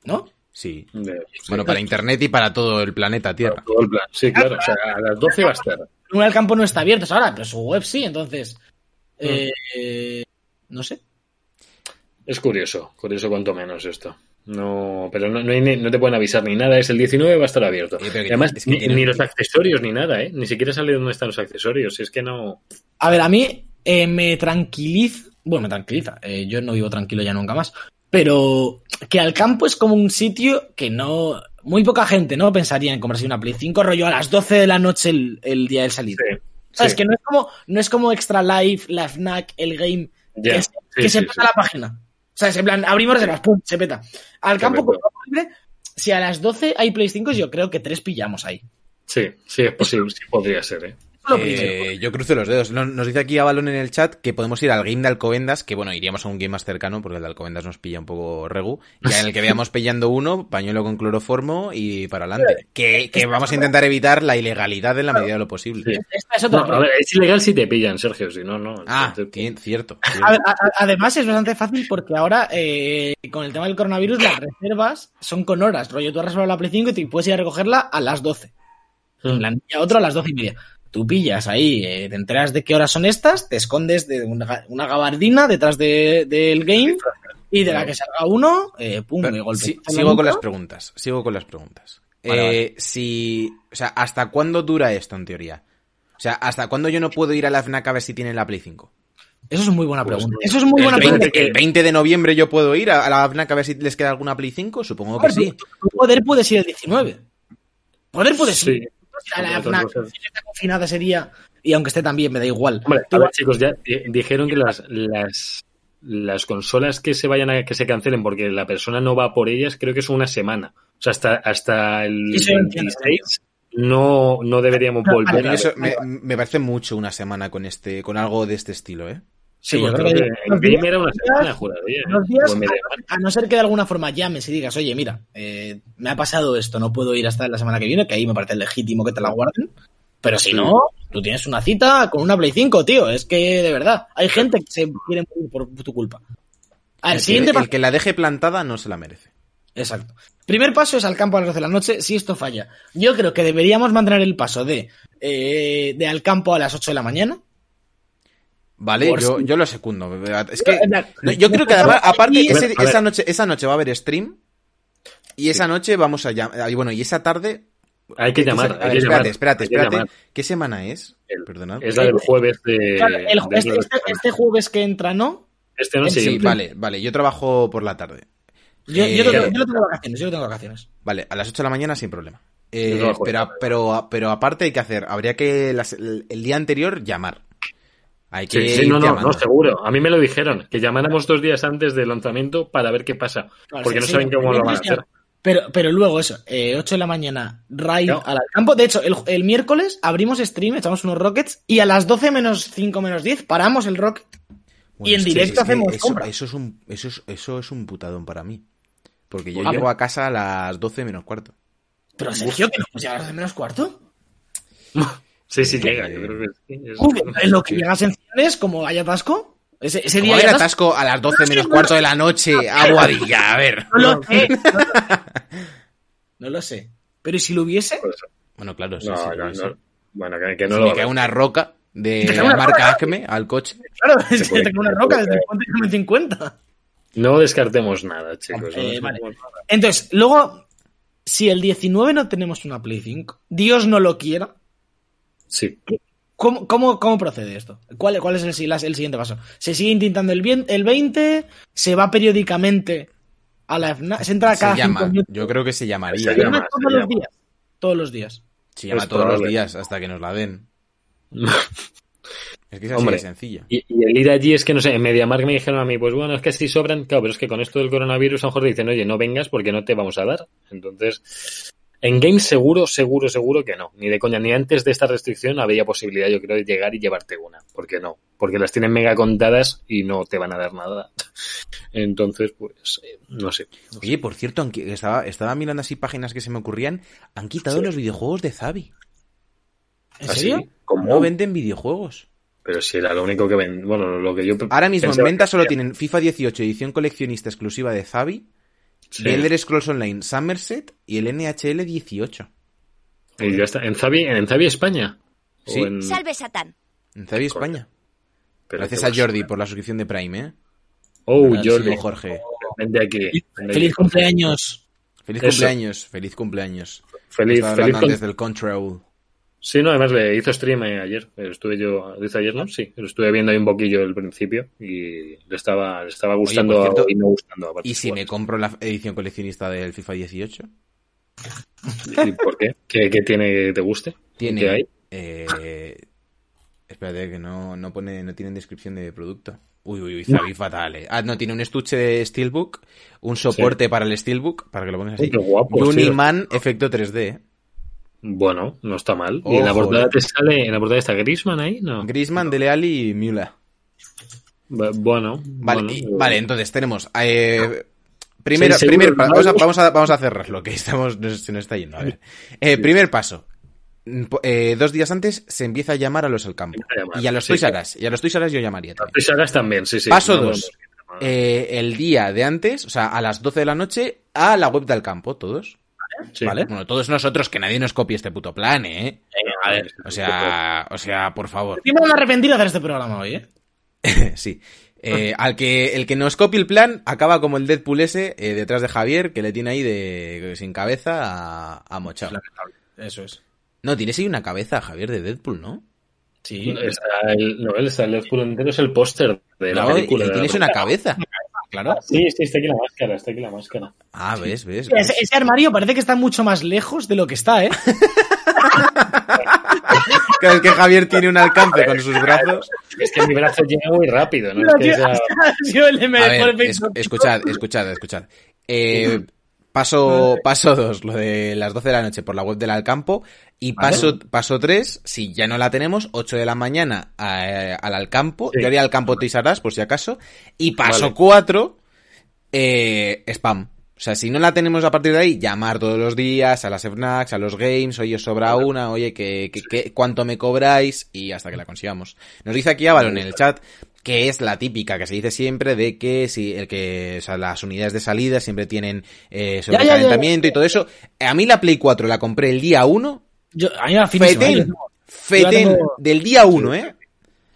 Speaker 3: ¿no?
Speaker 2: Sí.
Speaker 1: De-
Speaker 2: Bueno, para internet y para todo el planeta Tierra.
Speaker 1: todo el plan. Sí, claro. O sea, a las 12 va a estar.
Speaker 3: Del campo no está abierto ahora, pero su web sí, entonces.
Speaker 1: Mm.
Speaker 3: eh, no sé.
Speaker 1: Es curioso, curioso cuanto menos esto. No, pero no, no, hay ni- no te pueden avisar ni nada, es el 19 va a estar abierto. Además,
Speaker 2: es que
Speaker 1: ni, los accesorios ni nada, ¿eh? Ni siquiera sale dónde están los accesorios. Es que no.
Speaker 3: A ver, a mí eh, me tranquiliza. Bueno, me tranquiliza. eh, yo no vivo tranquilo ya nunca más. Pero que al campo es como un sitio que no. Muy poca gente, ¿no? Pensaría en comprarse una Play 5 rollo a las 12 de la noche el, el día del salir.
Speaker 1: Sí,
Speaker 3: ¿Sabes?
Speaker 1: sí.
Speaker 3: Que no es como, no es como Extra Life, la FNAC, el game, que, se- que se
Speaker 1: sí.
Speaker 3: la página. ¿Sabes? En plan, abrimos reservas, pum, se peta. Al campo, si a las 12 hay Play 5, yo creo que tres pillamos ahí.
Speaker 1: Sí, sí, es posible, sí podría ser, ¿eh?
Speaker 3: Lo
Speaker 2: Eh, yo cruzo los dedos. No- Nos dice aquí Avalon en el chat que podemos ir al game de Alcobendas, que bueno, iríamos a un game más cercano, porque el de Alcobendas nos pilla un poco regu. Ya en el que veamos pillando uno, pañuelo con cloroformo y para adelante. Que, que vamos a intentar evitar la ilegalidad en la medida de lo posible.
Speaker 1: Sí.
Speaker 3: Esta es otra.
Speaker 1: No, a ver, es ilegal si te pillan, Sergio, si no, no.
Speaker 2: Ah, tien- cierto.
Speaker 3: A a- además es bastante fácil porque ahora eh, con el tema del coronavirus las reservas son con horas. Rollo, tú has reservado la Play 5 y te puedes ir a recogerla a las 12. En plan, y a otro a las 12 y media. Tú pillas ahí, eh, te enteras de qué horas son estas, te escondes de una, ga- una gabardina detrás de- del game y de la que salga uno, eh, pum,
Speaker 2: Pero,
Speaker 3: golpea.
Speaker 2: sí, sigo con las preguntas. Sigo con las preguntas.
Speaker 3: Vale,
Speaker 2: Eh,
Speaker 3: vale.
Speaker 2: Si. O sea, ¿hasta cuándo dura esto en teoría? O sea, ¿hasta cuándo yo no puedo ir a la FNAC a ver si tienen la Play 5?
Speaker 3: Eso es muy buena
Speaker 1: Pues
Speaker 3: pregunta. Eso es muy
Speaker 2: ¿El
Speaker 3: buena
Speaker 2: 20,
Speaker 3: pregunta.
Speaker 2: el 20 de noviembre yo puedo ir a a la FNAC a ver si les queda alguna Play 5? Supongo que sí.
Speaker 3: Tu poder puede ser el 19. Poder puede ser.
Speaker 1: Sí.
Speaker 3: A la está confinada ese día, y aunque esté también, me da igual.
Speaker 1: Hombre, a ver, chicos, ya di- dijeron que las, las, las consolas que se vayan a que se cancelen porque la persona no va por ellas, creo que es una semana. O sea, hasta, hasta el
Speaker 3: Sí, sí, entiendo,
Speaker 1: 26 no, no deberíamos volver
Speaker 2: A mí
Speaker 1: a
Speaker 2: eso me, me parece mucho una semana con este, con algo de este estilo, ¿eh?
Speaker 1: Sí,
Speaker 3: Sí,
Speaker 1: yo creo que
Speaker 3: que
Speaker 1: en
Speaker 3: días-
Speaker 1: Game era una
Speaker 3: los días-
Speaker 1: semana, juraría. ¿eh?
Speaker 3: Los días,
Speaker 1: media
Speaker 3: a, a no ser que de alguna forma llames y digas, oye, mira, eh, me ha pasado esto, no puedo ir hasta la semana que viene, que ahí me parece legítimo que te la guarden. Pero si
Speaker 1: Sí.
Speaker 3: no, tú tienes una cita con una Play 5, tío. Es que, de verdad, hay gente que se quiere morir por tu culpa. A ver,
Speaker 2: El,
Speaker 3: siguiente
Speaker 2: que, el que la deje plantada no se la merece.
Speaker 3: Exacto. Primer paso es al campo a las 12 de la noche, si esto falla. Yo creo que deberíamos mantener el paso de, eh, de al campo a las 8 de la mañana.
Speaker 2: Vale,
Speaker 3: Por
Speaker 2: yo, yo lo secundo. Es que no, yo creo que además, aparte, ese- esa, noche, esa noche va a haber stream. Y esa noche vamos a llamar. Y bueno, y esa tarde.
Speaker 1: Hay que llamar. hay que
Speaker 2: espérate,
Speaker 1: llamar,
Speaker 2: espérate, espérate.
Speaker 1: llamar.
Speaker 2: ¿Qué semana es? Perdonad.
Speaker 1: Es la del jueves de.
Speaker 3: Claro, el-
Speaker 1: de-
Speaker 3: este, este- este jueves que entra, ¿no?
Speaker 1: este no
Speaker 2: Sí, vale, vale. Yo trabajo por la tarde.
Speaker 3: Yo,
Speaker 2: Eh,
Speaker 3: yo, yo tengo vacaciones, yo lo tengo vacaciones.
Speaker 2: Vale, a las 8 de la mañana sin problema. Eh, pero, pero, pero aparte hay que hacer, habría que las- el, el día anterior llamar. Hay que
Speaker 1: Sí, sí,
Speaker 2: ir
Speaker 1: no, no, no, seguro. A mí me lo dijeron, que llamáramos dos días antes del lanzamiento para ver qué pasa.
Speaker 3: Claro,
Speaker 1: porque
Speaker 3: sí,
Speaker 1: no
Speaker 3: sí,
Speaker 1: saben cómo lo van a hacer.
Speaker 3: Pero, pero luego eso, eh, 8 de la mañana, raid
Speaker 1: No.
Speaker 3: al campo. De hecho, el, el miércoles abrimos stream, echamos unos rockets y a las 12 menos 5 menos 10 paramos el rocket. y en
Speaker 2: que-
Speaker 3: directo
Speaker 2: es que
Speaker 3: hacemos
Speaker 2: eso,
Speaker 3: compra.
Speaker 2: Eso es, un, eso, es, eso es un putadón para mí. Porque yo
Speaker 1: ¿Por qué?
Speaker 2: llego a casa a las 12 menos cuarto.
Speaker 3: Pero Sergio, que no pues ya a las 12 menos cuarto.
Speaker 1: Sí, sí, llega. Yo creo que sí. Es-
Speaker 3: lo que llegas en cines, como haya atasco. Ese, ese
Speaker 2: ¿Cómo
Speaker 3: día estás-
Speaker 2: atasco a las 12 menos cuarto de la noche a Boadilla? A ver.
Speaker 3: No lo sé. No lo sé. Pero ¿y si lo hubiese?
Speaker 2: Bueno, claro, sí,
Speaker 1: no,
Speaker 2: sí,
Speaker 1: no,
Speaker 2: sí.
Speaker 1: no. Bueno, que, que no
Speaker 2: Si
Speaker 1: lo
Speaker 2: me cae una roca de la marca Acme al coche.
Speaker 3: Claro, es que
Speaker 1: puede-
Speaker 3: te cae una roca desde el puente de 50.
Speaker 1: No descartemos nada, chicos.
Speaker 3: Eh,
Speaker 1: no
Speaker 3: vale.
Speaker 1: descartemos nada.
Speaker 3: Entonces, luego, si el 19 no tenemos una Play 5, Dios no lo quiera,
Speaker 1: Sí.
Speaker 3: ¿cómo, cómo, cómo procede esto? ¿Cuál, cuál es el, el siguiente paso? ¿Se sigue intentando el, bien- el 20? ¿Se va periódicamente a la FNAC? ¿Se entra cada
Speaker 2: Se
Speaker 3: cinco
Speaker 2: llama.
Speaker 3: minutos?
Speaker 2: Yo creo que se llamaría.
Speaker 1: Se
Speaker 3: ¿Se
Speaker 1: llama.
Speaker 3: llama todos los días? Todos los días.
Speaker 2: Se llama
Speaker 1: Es
Speaker 2: todos los días hasta que nos la den. Es que es así
Speaker 1: Hombre.
Speaker 2: de sencillo.
Speaker 1: Y, y el ir allí es que, no sé, en MediaMarkt me dijeron a mí, pues bueno, es que si sobran, claro, pero es que con esto del coronavirus a lo mejor te dicen, oye, no vengas porque no te vamos a dar. Entonces, en Games seguro, seguro, seguro que no. Ni de coña, ni antes de esta restricción había posibilidad, yo creo, de llegar y llevarte una. ¿Por qué no? Porque las tienen mega contadas y no te van a dar nada. Entonces, pues, eh, no sé. no sé.
Speaker 2: Oye, por cierto, estaba, estaba mirando así páginas que se me ocurrían, han quitado
Speaker 1: Sí.
Speaker 2: los videojuegos de Zabi.
Speaker 3: ¿En
Speaker 1: ¿Ah,
Speaker 3: serio?
Speaker 1: ¿Cómo?
Speaker 2: No venden videojuegos.
Speaker 1: Pero si era lo único que ven, bueno, lo que yo
Speaker 2: Ahora mismo en venta
Speaker 1: que
Speaker 2: solo tienen FIFA 18 edición coleccionista exclusiva de Zabi,
Speaker 1: Sí.
Speaker 2: The Elder Scrolls Online Somerset y el NHL 18.
Speaker 1: Y ya está. ¿En Zabi, en Zabi España? ¿O
Speaker 2: Sí.
Speaker 1: en-
Speaker 4: Salve Satán.
Speaker 2: En Zabi
Speaker 1: Joder.
Speaker 2: España.
Speaker 1: pero
Speaker 2: Gracias a. Jordi por la suscripción de Prime, ¿eh?
Speaker 1: Oh,
Speaker 2: Grandísimo
Speaker 1: Jordi.
Speaker 2: Jorge.
Speaker 1: Vente aquí. vente
Speaker 3: Feliz
Speaker 1: aquí.
Speaker 3: cumpleaños.
Speaker 2: Feliz
Speaker 1: Eso.
Speaker 2: cumpleaños, feliz cumpleaños.
Speaker 1: Feliz,
Speaker 2: Estaba
Speaker 1: feliz
Speaker 2: hablando antes del Control.
Speaker 1: Sí, no, además le hizo stream eh, ayer. Estuve yo, ¿lo hizo ayer, no? Sí, lo estuve viendo ahí un poquillo al principio y le estaba, le estaba gustando
Speaker 2: cierto,
Speaker 1: y no gustando. a
Speaker 2: ¿Y si me compro la edición coleccionista del FIFA 18?
Speaker 1: ¿Y por qué? ¿Qué, qué tiene que te guste?
Speaker 2: Tiene.
Speaker 1: ¿Qué hay?
Speaker 2: Eh, espérate, que no, no pone, no tiene descripción de producto. Uy, uy, uy, Zabi fatal. eh. Ah, no, tiene un estuche de Steelbook, un soporte para el Steelbook, para que lo pongas así.
Speaker 1: Uy, qué guapo,
Speaker 2: y un
Speaker 1: tío.
Speaker 2: imán efecto 3D.
Speaker 1: Bueno, no está mal. ¿Y en la portada
Speaker 2: eh.
Speaker 1: te sale, en la portada está Grisman ahí? No.
Speaker 2: Griezmann, Dele Alli y Müller.
Speaker 1: Bu- Bueno.
Speaker 2: Vale,
Speaker 1: bueno,
Speaker 2: y-
Speaker 1: eh,
Speaker 2: vale, entonces tenemos. Eh, primero,
Speaker 1: Sí,
Speaker 2: primer vamos, a, vamos, a, vamos a cerrarlo, que estamos, se nos está yendo. A ver. Eh, Primer paso. Mm, eh, dos días antes se empieza a llamar a los al campo.
Speaker 1: A
Speaker 2: Y a los
Speaker 1: sí.
Speaker 2: Y a los Us yo llamaría también.
Speaker 1: Sagas también, sí, sí.
Speaker 2: Paso
Speaker 1: No
Speaker 2: dos. el día de antes, o sea, a las 12 de la noche, a la web del campo, todos.
Speaker 1: Sí.
Speaker 2: ¿Vale? Bueno, todos nosotros, que nadie nos copie este puto plan, ¿eh?
Speaker 1: A ver,
Speaker 2: O sea, o sea, por favor.
Speaker 3: Estoy muy arrepentido de hacer este programa hoy, ¿eh?
Speaker 2: sí. Eh, al que el que nos copie el plan acaba como el Deadpool ese eh, detrás de Javier, que le tiene ahí de sin cabeza a, a mochado.
Speaker 3: Eso es.
Speaker 2: No, tienes ahí una cabeza, Javier, de Deadpool, ¿no?
Speaker 3: Sí.
Speaker 1: Está el, no, está el Deadpool entero, es el póster de la
Speaker 2: No,
Speaker 1: película.
Speaker 2: tienes una cabeza.
Speaker 3: Claro.
Speaker 1: Sí, sí, está aquí la máscara, está aquí la máscara.
Speaker 2: Ah, ves, ves.
Speaker 3: Ese,
Speaker 2: ves.
Speaker 3: ese armario parece que está mucho más lejos de lo que está, ¿eh?
Speaker 2: Cada vez que Javier tiene un alcance con sus brazos.
Speaker 1: Es que mi brazo llega muy rápido, ¿no? Es que
Speaker 2: A ver, es- escuchad, escuchad, escuchad. Eh, paso, paso dos, lo de las 12 de la noche por la web del Alcampo. Y
Speaker 3: Vale.
Speaker 2: paso, paso tres, si ya no la tenemos, 8 de la mañana a- al Alcampo.
Speaker 1: Sí.
Speaker 2: Yo haría Alcampo Us, por si acaso. Y paso
Speaker 1: Vale.
Speaker 2: cuatro, eh, spam. O sea, si no la tenemos a partir de ahí, llamar todos los días a las FNACs, a los games, oye, os sobra una, oye, que, que- que- ¿cuánto me cobráis? Y hasta que la consigamos. Nos dice aquí Avalon en el chat que es la típica que se dice siempre de que si el que, o sea, las unidades de salida siempre tienen eh, sobrecalentamiento y todo eso. A mí la Play 4 la compré el día 1,
Speaker 3: Yo, a mí me va finísima, ¿eh? tengo-
Speaker 2: del día 1, ¿eh?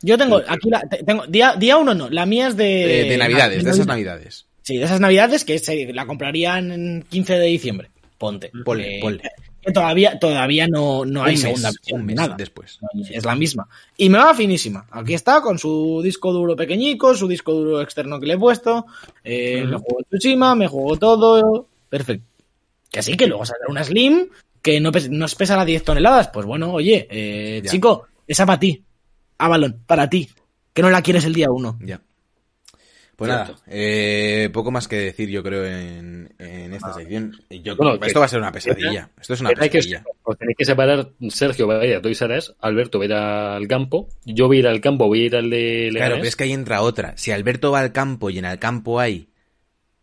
Speaker 3: Yo tengo, aquí la, te- tengo, día, día uno no, la mía es de...
Speaker 2: De, de navidades, de esas navidades.
Speaker 3: Sí, de esas navidades que se, la comprarían en 15 de diciembre. Ponte.
Speaker 2: Ponle,
Speaker 3: Eh,
Speaker 2: ponle.
Speaker 3: Que todavía, todavía no, no hay
Speaker 2: mes,
Speaker 3: segunda
Speaker 2: un
Speaker 3: versión
Speaker 2: mes
Speaker 3: nada.
Speaker 2: después.
Speaker 3: Es la misma. Y me va finísima. Aquí está, con su disco duro pequeñico, su disco duro externo que le he puesto. Eh, Me juego el Tsushima, me juego todo. Perfecto. Que sí, que luego saldrá una Slim que no, pes- no pesa las 10 toneladas. Pues bueno, oye, eh, chico, esa para ti. Avalon, para ti. Que no la quieres el día uno.
Speaker 2: Ya. Pues
Speaker 1: Cierto.
Speaker 2: nada, eh, poco más que decir yo creo en, en esta sección. Yo,
Speaker 1: Bueno,
Speaker 2: esto
Speaker 1: que-
Speaker 2: va a ser una pesadilla. Esto es una
Speaker 1: Hay que,
Speaker 2: pesadilla.
Speaker 1: os tenéis que separar. Sergio va a ir a Toys R Us, Alberto va a ir al campo. Yo voy a ir al campo, voy a ir al de
Speaker 2: Claro,
Speaker 1: Leganés.
Speaker 2: pero es que ahí entra otra. Si Alberto va al campo y en el campo hay,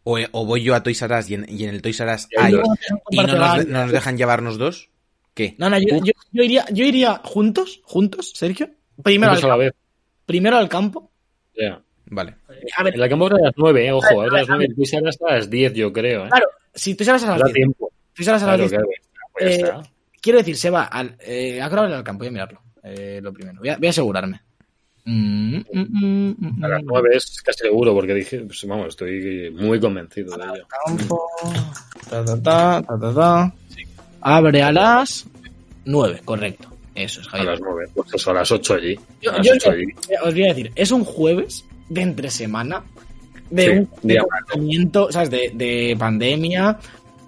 Speaker 2: o, o voy yo a Toys R Us y en, y en el Toys R Us
Speaker 1: hay dos.
Speaker 2: y no nos, no nos dejan llevarnos dos, ¿qué?
Speaker 3: No, no, yo, yo- yo iría, yo iría juntos, juntos, Sergio. Primero
Speaker 1: Juntos a
Speaker 3: al,
Speaker 1: la vez.
Speaker 3: primero al campo.
Speaker 1: Ya.
Speaker 2: Vale.
Speaker 3: A ver,
Speaker 1: En la campo era a las 9, eh, ojo, ahora a las 9 y será hasta las 10, yo creo. ¿eh?
Speaker 3: claro, si tú sales a las
Speaker 1: Da
Speaker 3: 10,
Speaker 1: tiempo.
Speaker 3: tú sales a las
Speaker 1: Claro,
Speaker 3: 10,
Speaker 1: claro. Pues ya
Speaker 3: Eh, quiero decir, se va al, eh, a qué hora el campo, voy a mirarlo, eh, lo primero, voy a, voy a asegurarme. Mm, mm, mm,
Speaker 1: A las
Speaker 3: mm.
Speaker 1: 9 es casi seguro, porque dije, pues, vamos, estoy muy convencido de ello.
Speaker 3: Campo, ta, ta, ta, ta, ta, ta. Abre a las 9, correcto. Eso es,
Speaker 1: A
Speaker 3: Javier.
Speaker 1: las 9, pues eso, a las 8 allí.
Speaker 3: Yo,
Speaker 1: A las
Speaker 3: yo
Speaker 1: 8 allí.
Speaker 3: os voy a decir, es un jueves de entre semana, de
Speaker 1: Sí,
Speaker 3: un de ¿sabes? De, de pandemia.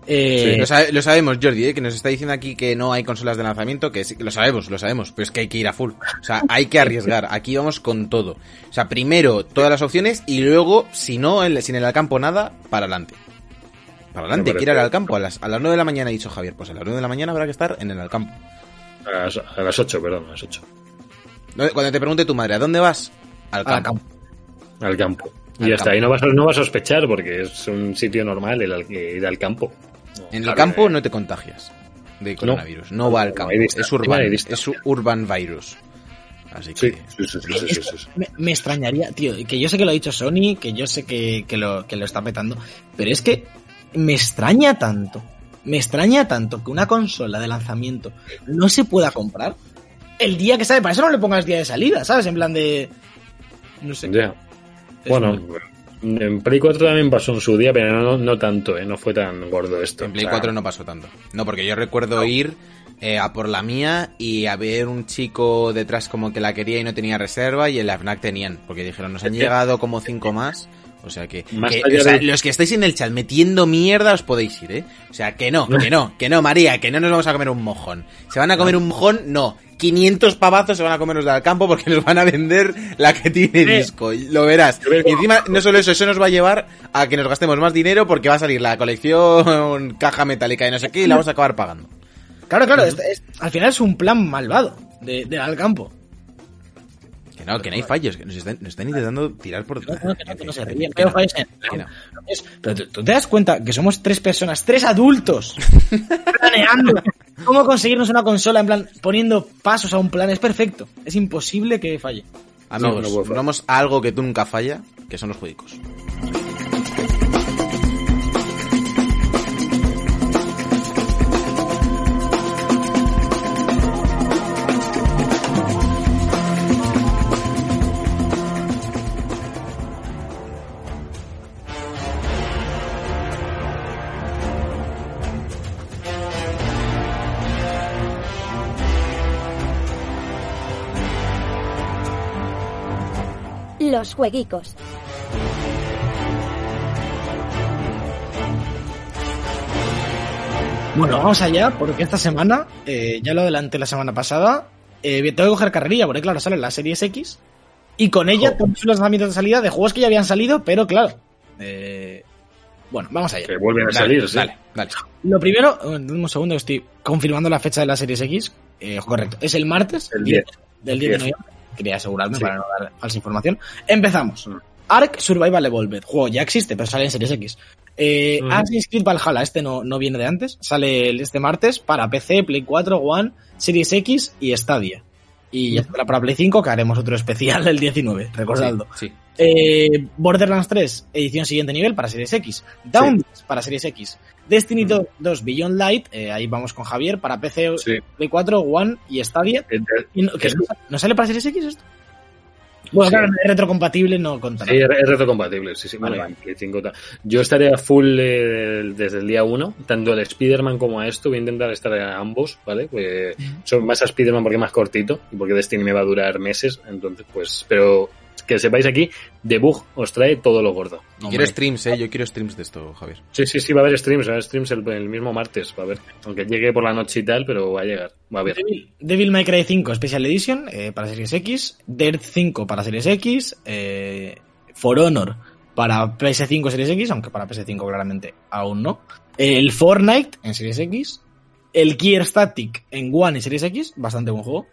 Speaker 3: Eh,
Speaker 2: Lo, sabe- lo sabemos, Jordi, ¿eh? que nos está diciendo aquí que no hay consolas de lanzamiento, que sí, lo sabemos, lo sabemos, pero es que hay que ir a full. O sea, hay que arriesgar. Aquí vamos con todo. O sea, primero todas las opciones y luego, si no, el- sin el al campo nada, para adelante. Para adelante, que ir al campo. A las, a las 9 de la mañana ha dicho Javier. Pues a las 9 de la mañana habrá que estar en el al campo.
Speaker 1: A las, a las 8, perdón, a las 8.
Speaker 2: No, Cuando te pregunte tu madre, ¿a dónde vas? Al
Speaker 3: al
Speaker 2: campo.
Speaker 1: Al campo.
Speaker 2: Al
Speaker 1: y hasta
Speaker 2: campo.
Speaker 1: ahí no vas, a, no vas a sospechar, porque es un sitio normal el al- ir al campo. No,
Speaker 2: En el
Speaker 1: claro,
Speaker 2: campo
Speaker 1: eh,
Speaker 2: no te contagias de coronavirus. No, va al campo. es urban. Es urban virus. Así
Speaker 1: Sí,
Speaker 2: que...
Speaker 1: sí, sí, sí, sí, sí, sí, sí.
Speaker 3: Me, me extrañaría, tío, que yo sé que lo ha dicho Sony, que yo sé que, que lo, que lo está petando, pero es que me extraña tanto, me extraña tanto que una consola de lanzamiento no se pueda comprar el día que sale. Para eso no le pongas día de salida, ¿sabes? En plan de... No sé.
Speaker 1: Ya.
Speaker 3: Es
Speaker 1: Bueno, en Play 4 también pasó en su día, pero no, no tanto, ¿eh? No fue tan gordo esto.
Speaker 2: En Play
Speaker 1: O sea,
Speaker 2: 4 no pasó tanto. No, porque yo recuerdo ir eh, a por la mía y a ver un chico detrás como que la quería y no tenía reserva y en la FNAC tenían, porque dijeron, nos han llegado como cinco más. O sea que,
Speaker 1: Más
Speaker 2: que-
Speaker 1: allá
Speaker 2: o sea,
Speaker 1: de-
Speaker 2: los que estáis en el chat metiendo mierda os podéis ir, ¿eh? O sea, que no, que no, que no, María, que no nos vamos a comer un mojón. ¿Se van a comer un mojón? No. 500 pavazos se van a comer los del campo porque nos van a vender la que tiene disco. Lo verás. Y encima, no solo eso, eso nos va a llevar a que nos gastemos más dinero porque va a salir la colección caja metálica y no sé qué y la vamos a acabar pagando.
Speaker 3: Claro, claro, es- es- al final es un plan malvado de, de al campo.
Speaker 2: Que no, que no hay fallos, que nos están, nos están intentando tirar por
Speaker 3: No,
Speaker 2: detrás.
Speaker 3: no, que no, que no se ríen,
Speaker 2: no,
Speaker 3: fallos en- Pero tú, te das cuenta que somos tres personas, tres adultos, planeando cómo conseguirnos una consola, en plan, poniendo pasos a un plan. Es perfecto. Es imposible que falle.
Speaker 2: Amigos, vamos a algo que tú nunca falla, que son los juegos.
Speaker 4: Los jueguicos.
Speaker 3: Bueno, vamos allá, porque esta semana, eh, ya lo adelanté la semana pasada, eh, tengo que coger carrerilla, porque claro, sale la Series X, y con ella todos los lanzamientos de salida de juegos que ya habían salido, pero claro. eh, bueno, vamos allá.
Speaker 1: Que vuelven a
Speaker 2: Dale,
Speaker 1: salir, sí.
Speaker 2: dale, dale.
Speaker 3: Lo primero, eh, un segundo, que estoy confirmando la fecha de la Series X. Eh, correcto, es el martes
Speaker 1: El 10.
Speaker 3: del 10 de
Speaker 1: 10.
Speaker 3: noviembre. Quería asegurarme
Speaker 1: Sí.
Speaker 3: para no dar falsa información. Empezamos.
Speaker 1: Mm.
Speaker 3: Ark Survival Evolved. Juego ya existe, pero sale en Series X. Eh,
Speaker 1: Mm.
Speaker 3: Assassin's Creed Valhalla, este no, no viene de antes. Sale este martes para PC, Play 4, One, Series X y Stadia. Y ya estará para Play 5, que haremos otro especial el 19, recordadlo.
Speaker 2: Sí, sí.
Speaker 3: Eh, Borderlands 3, edición siguiente nivel para Series X. Down para Series X. Destiny 2 2 Beyond Light, eh, ahí vamos con Javier, para PC,
Speaker 1: Sí.
Speaker 3: Play 4, One y Stadia.
Speaker 1: Eh, eh,
Speaker 3: Y no, ¿qué,
Speaker 1: Es-
Speaker 3: no, ¿no sale para Series X esto? Bueno,
Speaker 1: Sí.
Speaker 3: claro, es retrocompatible, no contará.
Speaker 1: Sí, es retrocompatible, sí, sí.
Speaker 3: Vale,
Speaker 1: bueno,
Speaker 3: vale.
Speaker 1: en Play 5 ta- Yo estaré a full eh, desde el día 1, tanto el Spider-Man como a esto. Voy a intentar estar a ambos, ¿vale? Pues, son más a Spider-Man porque es más cortito y porque Destiny me va a durar meses. Entonces, pues, pero que sepáis aquí, Debug os trae todo lo gordo.
Speaker 2: Y quiero streams, eh. Yo quiero streams de esto, Javier.
Speaker 1: Sí, sí, sí, va a haber streams, va a haber streams el, el mismo martes, va a haber. Aunque llegue por la noche y tal, pero va a llegar, va a haber.
Speaker 3: Devil, Devil May Cry 5 Special Edition eh, para Series X, Dirt 5 para Series X, eh, For Honor para PS5 Series X, aunque para PS5 claramente aún no. El Fortnite en Series X, el Gear Static en One y Series X, bastante buen juego.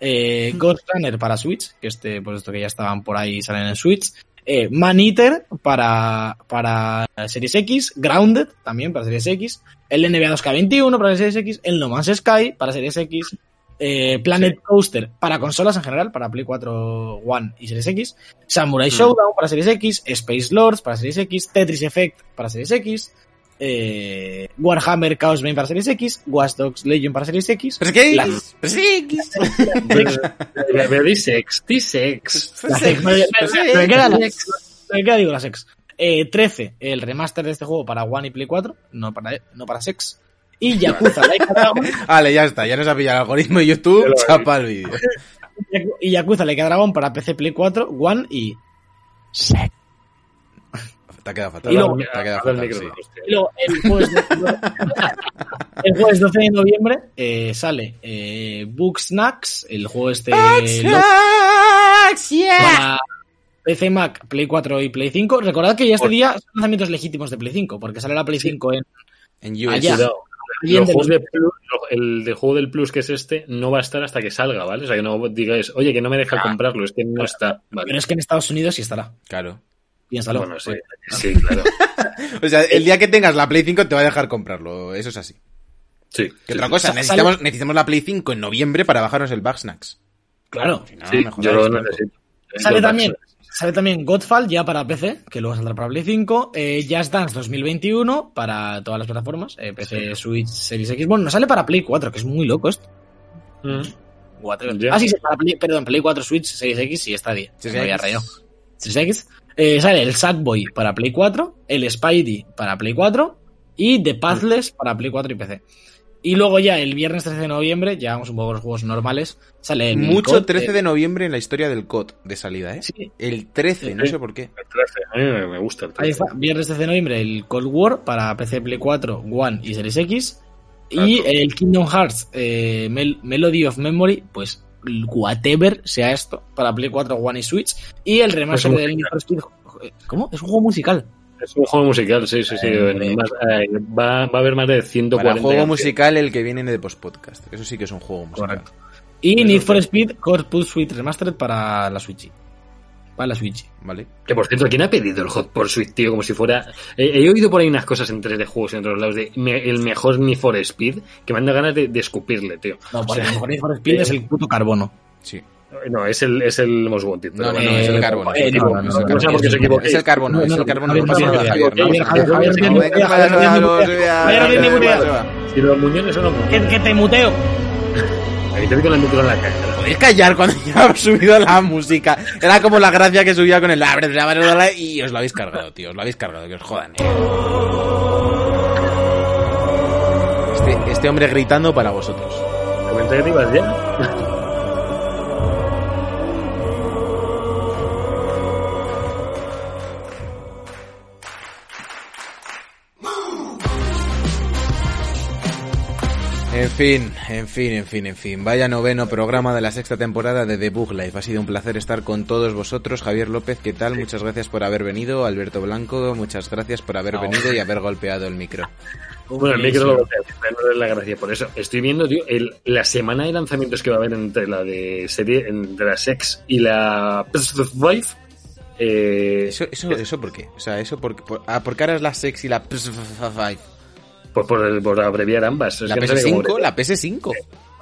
Speaker 3: Eh, Ghost Runner para Switch, que este, pues esto que ya estaban por ahí salen en Switch. Eh, Man Eater para, para Series X, Grounded también para Series X, el NBA 2K21 para Series X, el No Man's Sky para Series X, eh, Planet Coaster para consolas en general, para Play 4 One y Series X, Samurai Showdown para Series X, Space Lords para Series X, Tetris Effect para Series X, eh, Warhammer Chaos Bane para Series X, Watch Dogs Legion para Series X,
Speaker 2: ¿Pero qué?
Speaker 3: La-
Speaker 2: ¿Pero sí?
Speaker 1: Pero D-Sex, D-Sex.
Speaker 3: las X, me, queda la digo las X. Eh, 13, el remaster de este juego para One y Play 4, no para, no para Sex. Y Yakuza Like a Dragon,
Speaker 2: Vale, ya está, ya nos ha pillado el algoritmo de YouTube, chapa el vídeo.
Speaker 3: y Yakuza Like a Dragon para PC, Play 4, One y Sex.
Speaker 2: Te ha quedado fatal.
Speaker 3: Y luego-
Speaker 2: te ha quedado
Speaker 1: Habla al
Speaker 2: fatal,
Speaker 1: micro,
Speaker 2: sí.
Speaker 1: hostia.
Speaker 3: Y luego, el jueves, el jueves 12 de noviembre eh, sale eh, Book Snacks, el juego este loco para PC, Mac, Play 4 y Play 5. Recordad que ya este día son lanzamientos legítimos de Play 5, porque sale la Play 5 en
Speaker 2: En US.
Speaker 3: Allá.
Speaker 1: De Plus- el de juego del Plus que es este no va a estar hasta que salga, ¿vale? O sea, que no digáis, oye, que no me deja comprarlo, es que no está. Vale.
Speaker 3: Pero es que en Estados Unidos sí estará.
Speaker 2: Claro.
Speaker 3: Piénsalo.
Speaker 1: Bueno, sí, sí, claro.
Speaker 2: O sea, el día que tengas la Play 5 te va a dejar comprarlo, eso es así.
Speaker 1: Sí.
Speaker 2: ¿Qué
Speaker 1: sí,
Speaker 2: otra
Speaker 1: sí.
Speaker 2: cosa?
Speaker 3: Sa-
Speaker 2: Necesitamos, necesitamos la Play 5 en noviembre para bajarnos el Bugsnax.
Speaker 3: Claro.
Speaker 2: Si no,
Speaker 1: Sí, yo lo necesito.
Speaker 3: Sale también, sale también Godfall ya para PC, que luego saldrá para Play 5. Eh, Just Dance 2021 para todas las plataformas. eh, PC, Switch, Series X. Bueno, no sale para Play 4, que es muy loco esto.
Speaker 1: Mm.
Speaker 3: Ah, sí, sí, para Play, perdón, Play 4, Switch, Series X y está día.
Speaker 2: Series
Speaker 3: me había rayado. Series X. Eh, sale el Sackboy para Play 4, el Spidey para Play 4 y The Pathless para Play 4 y PC. Y luego ya el viernes 13 de noviembre, ya vamos un poco los juegos normales, sale el
Speaker 2: Mucho
Speaker 3: COD,
Speaker 2: 13
Speaker 3: eh,
Speaker 2: de noviembre en la historia del COD de salida, ¿eh?
Speaker 3: sí,
Speaker 2: El 13, no sé por qué.
Speaker 1: El 13. A mí me, gusta el 13.
Speaker 3: Ahí está, viernes 13 de noviembre el Cold War para PC, Play 4, One y Series X. Y el Kingdom Hearts eh, Mel- Melody of Memory, pues whatever sea esto, para Play 4, One y Switch. Y el remaster del Need for Speed. ¿Cómo? Es un juego musical.
Speaker 1: Es un juego musical, sí, sí, sí.
Speaker 3: Eh,
Speaker 1: más- eh, va, va a haber más de 140
Speaker 2: Para juego musical el que viene de post-podcast. Eso sí que es un juego musical.
Speaker 3: Correcto. Y Need for Speed Corpus Suite Remastered para la Switch. Para la Switch.
Speaker 2: ¿Vale?
Speaker 1: Que por cierto, ¿quién ha pedido el Hot Pursuit, tío? Como si fuera. He, he oído por ahí unas cosas en 3D juegos y en otros lados de me- el mejor Need for Speed que me han dado ganas de, de escupirle, tío.
Speaker 3: No,
Speaker 1: O
Speaker 3: porque
Speaker 1: sea,
Speaker 3: el mejor Need for Speed es el puto carbono.
Speaker 2: Sí.
Speaker 1: no, es el, es el Most Wanted. pero
Speaker 2: No, no,
Speaker 1: bueno,
Speaker 2: no, es el
Speaker 3: Eh,
Speaker 2: carbono.
Speaker 3: eh,
Speaker 2: es el
Speaker 3: no,
Speaker 2: carbono,
Speaker 3: no,
Speaker 2: es el
Speaker 1: por
Speaker 2: carbono. Es el carbono, el carbono.
Speaker 1: Si los muñones son como.
Speaker 3: Que, que te muteo.
Speaker 1: Ahí te digo la micro en la cara.
Speaker 2: ¿Podéis callar cuando ya he subido la música? Era como la gracia que subía con el y os lo habéis cargado, tío. Os lo habéis cargado, que os jodan. eh. Este, este hombre gritando para vosotros.
Speaker 1: Ibas ya.
Speaker 2: En fin, en fin, en fin, en fin. Vaya noveno programa de la sexta temporada de The Book Life. Ha sido un placer estar con todos vosotros. Javier López, ¿qué tal? Muchas gracias por haber venido. Alberto Blanco, muchas gracias por haber venido y haber golpeado el micro.
Speaker 1: Bueno, el micro lo no es la gracia por eso. Estoy viendo, tío, el, la semana de lanzamientos que va a haber entre la de serie, entre la Sex y la PS5. Eh,
Speaker 2: ¿Eso, eso, eso por qué? O sea, eso por, por, ah, porque ahora es la sex y la PS5.
Speaker 1: Pues por, por abreviar ambas. Es
Speaker 2: La
Speaker 1: que no sabía cómo
Speaker 2: PS5,
Speaker 1: era.
Speaker 2: la PS5.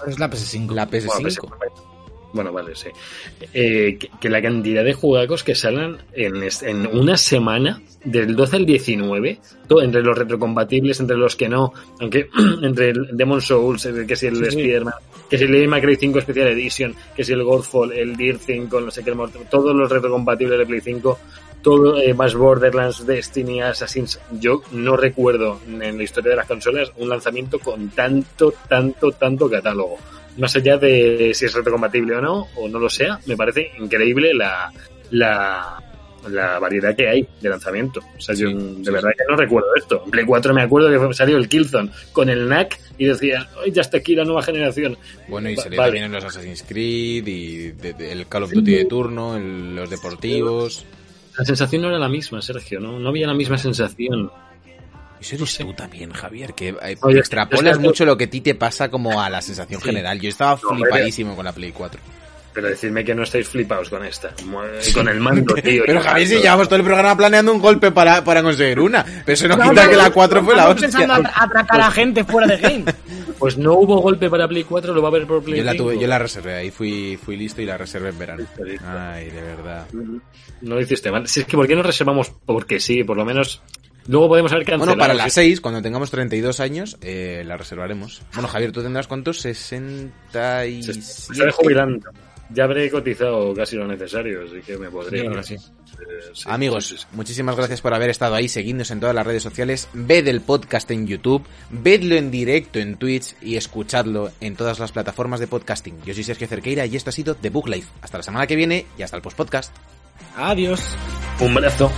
Speaker 3: Es la PS5.
Speaker 2: La
Speaker 1: Bueno,
Speaker 2: PS5.
Speaker 1: pues, Bueno, vale, sí. Eh, que, que la cantidad de juegos que salen en, en una semana, del 12 al 19, todo, entre los retrocompatibles, entre los que no, aunque entre el Demon Souls, que si el
Speaker 3: Sí,
Speaker 1: que si el Devil May Cry 5 Special Edition, que si el Godfall, el Deer 5, no sé qué, el Mortal- todos los retrocompatibles de Play 5, todo eh, más Borderlands, Destiny, Assassin's. Yo no recuerdo en la historia de las consolas un lanzamiento con tanto, tanto, tanto catálogo más allá de si es retrocompatible o no, o no lo sea, me parece increíble la, la, la variedad que hay de lanzamiento. O sea, yo de
Speaker 2: sí,
Speaker 1: verdad que no recuerdo esto. En Play 4 me acuerdo que salió el Killzone con el NAC y decía, ¡ay, ya está aquí la nueva generación!
Speaker 2: Bueno, y sería
Speaker 1: vale.
Speaker 2: también en los Assassin's Creed y de- de- el Call of Duty de turno, el- los deportivos.
Speaker 1: La sensación no era la misma, Sergio, ¿no? No había la misma sensación.
Speaker 2: Eso eres tú también, Javier, que eh,
Speaker 1: Oye,
Speaker 2: extrapolas mucho lo que a ti te pasa como a la sensación
Speaker 1: Sí.
Speaker 2: general. Yo estaba
Speaker 1: No,
Speaker 2: flipadísimo con la Play 4.
Speaker 1: Pero decidme que no estáis flipados con esta. Con el mando, tío.
Speaker 2: Pero
Speaker 1: y
Speaker 2: Javier, si llevamos todo el programa planeando un golpe para, para conseguir una. Pero eso no
Speaker 3: No,
Speaker 2: quita
Speaker 3: no,
Speaker 2: que la
Speaker 3: no,
Speaker 2: 4 fue la
Speaker 3: estamos pensando
Speaker 2: hostia.
Speaker 3: atra- atracar a gente fuera de game.
Speaker 1: Pues no hubo golpe para Play 4, lo va a haber por Play
Speaker 2: Yo la,
Speaker 1: 5.
Speaker 2: tuve, yo la reservé, ahí fui, fui listo y la reservé en verano. Ay, de verdad.
Speaker 1: No lo hiciste mal. Si es que, ¿por qué no reservamos? Porque sí, por lo menos. Luego podemos haber cancelado.
Speaker 2: Bueno, para las
Speaker 1: ¿sí?
Speaker 2: 6, cuando tengamos 32 años, eh, la reservaremos. Bueno, Javier, ¿tú tendrás cuántos? 67.
Speaker 1: Se estaré jubilando. Ya habré cotizado casi lo necesario, así que me podré.
Speaker 3: Yo creo que sí.
Speaker 1: Eh, sí,
Speaker 2: Amigos,
Speaker 1: sí, sí.
Speaker 2: muchísimas gracias por haber estado ahí, seguidnos en todas las redes sociales, ved el podcast en YouTube, vedlo en directo en Twitch y escuchadlo en todas las plataformas de podcasting. Yo soy Sergio Cerqueira y esto ha sido The Book Life. Hasta la semana que viene y hasta el post podcast.
Speaker 3: Adiós.
Speaker 1: Un brazo.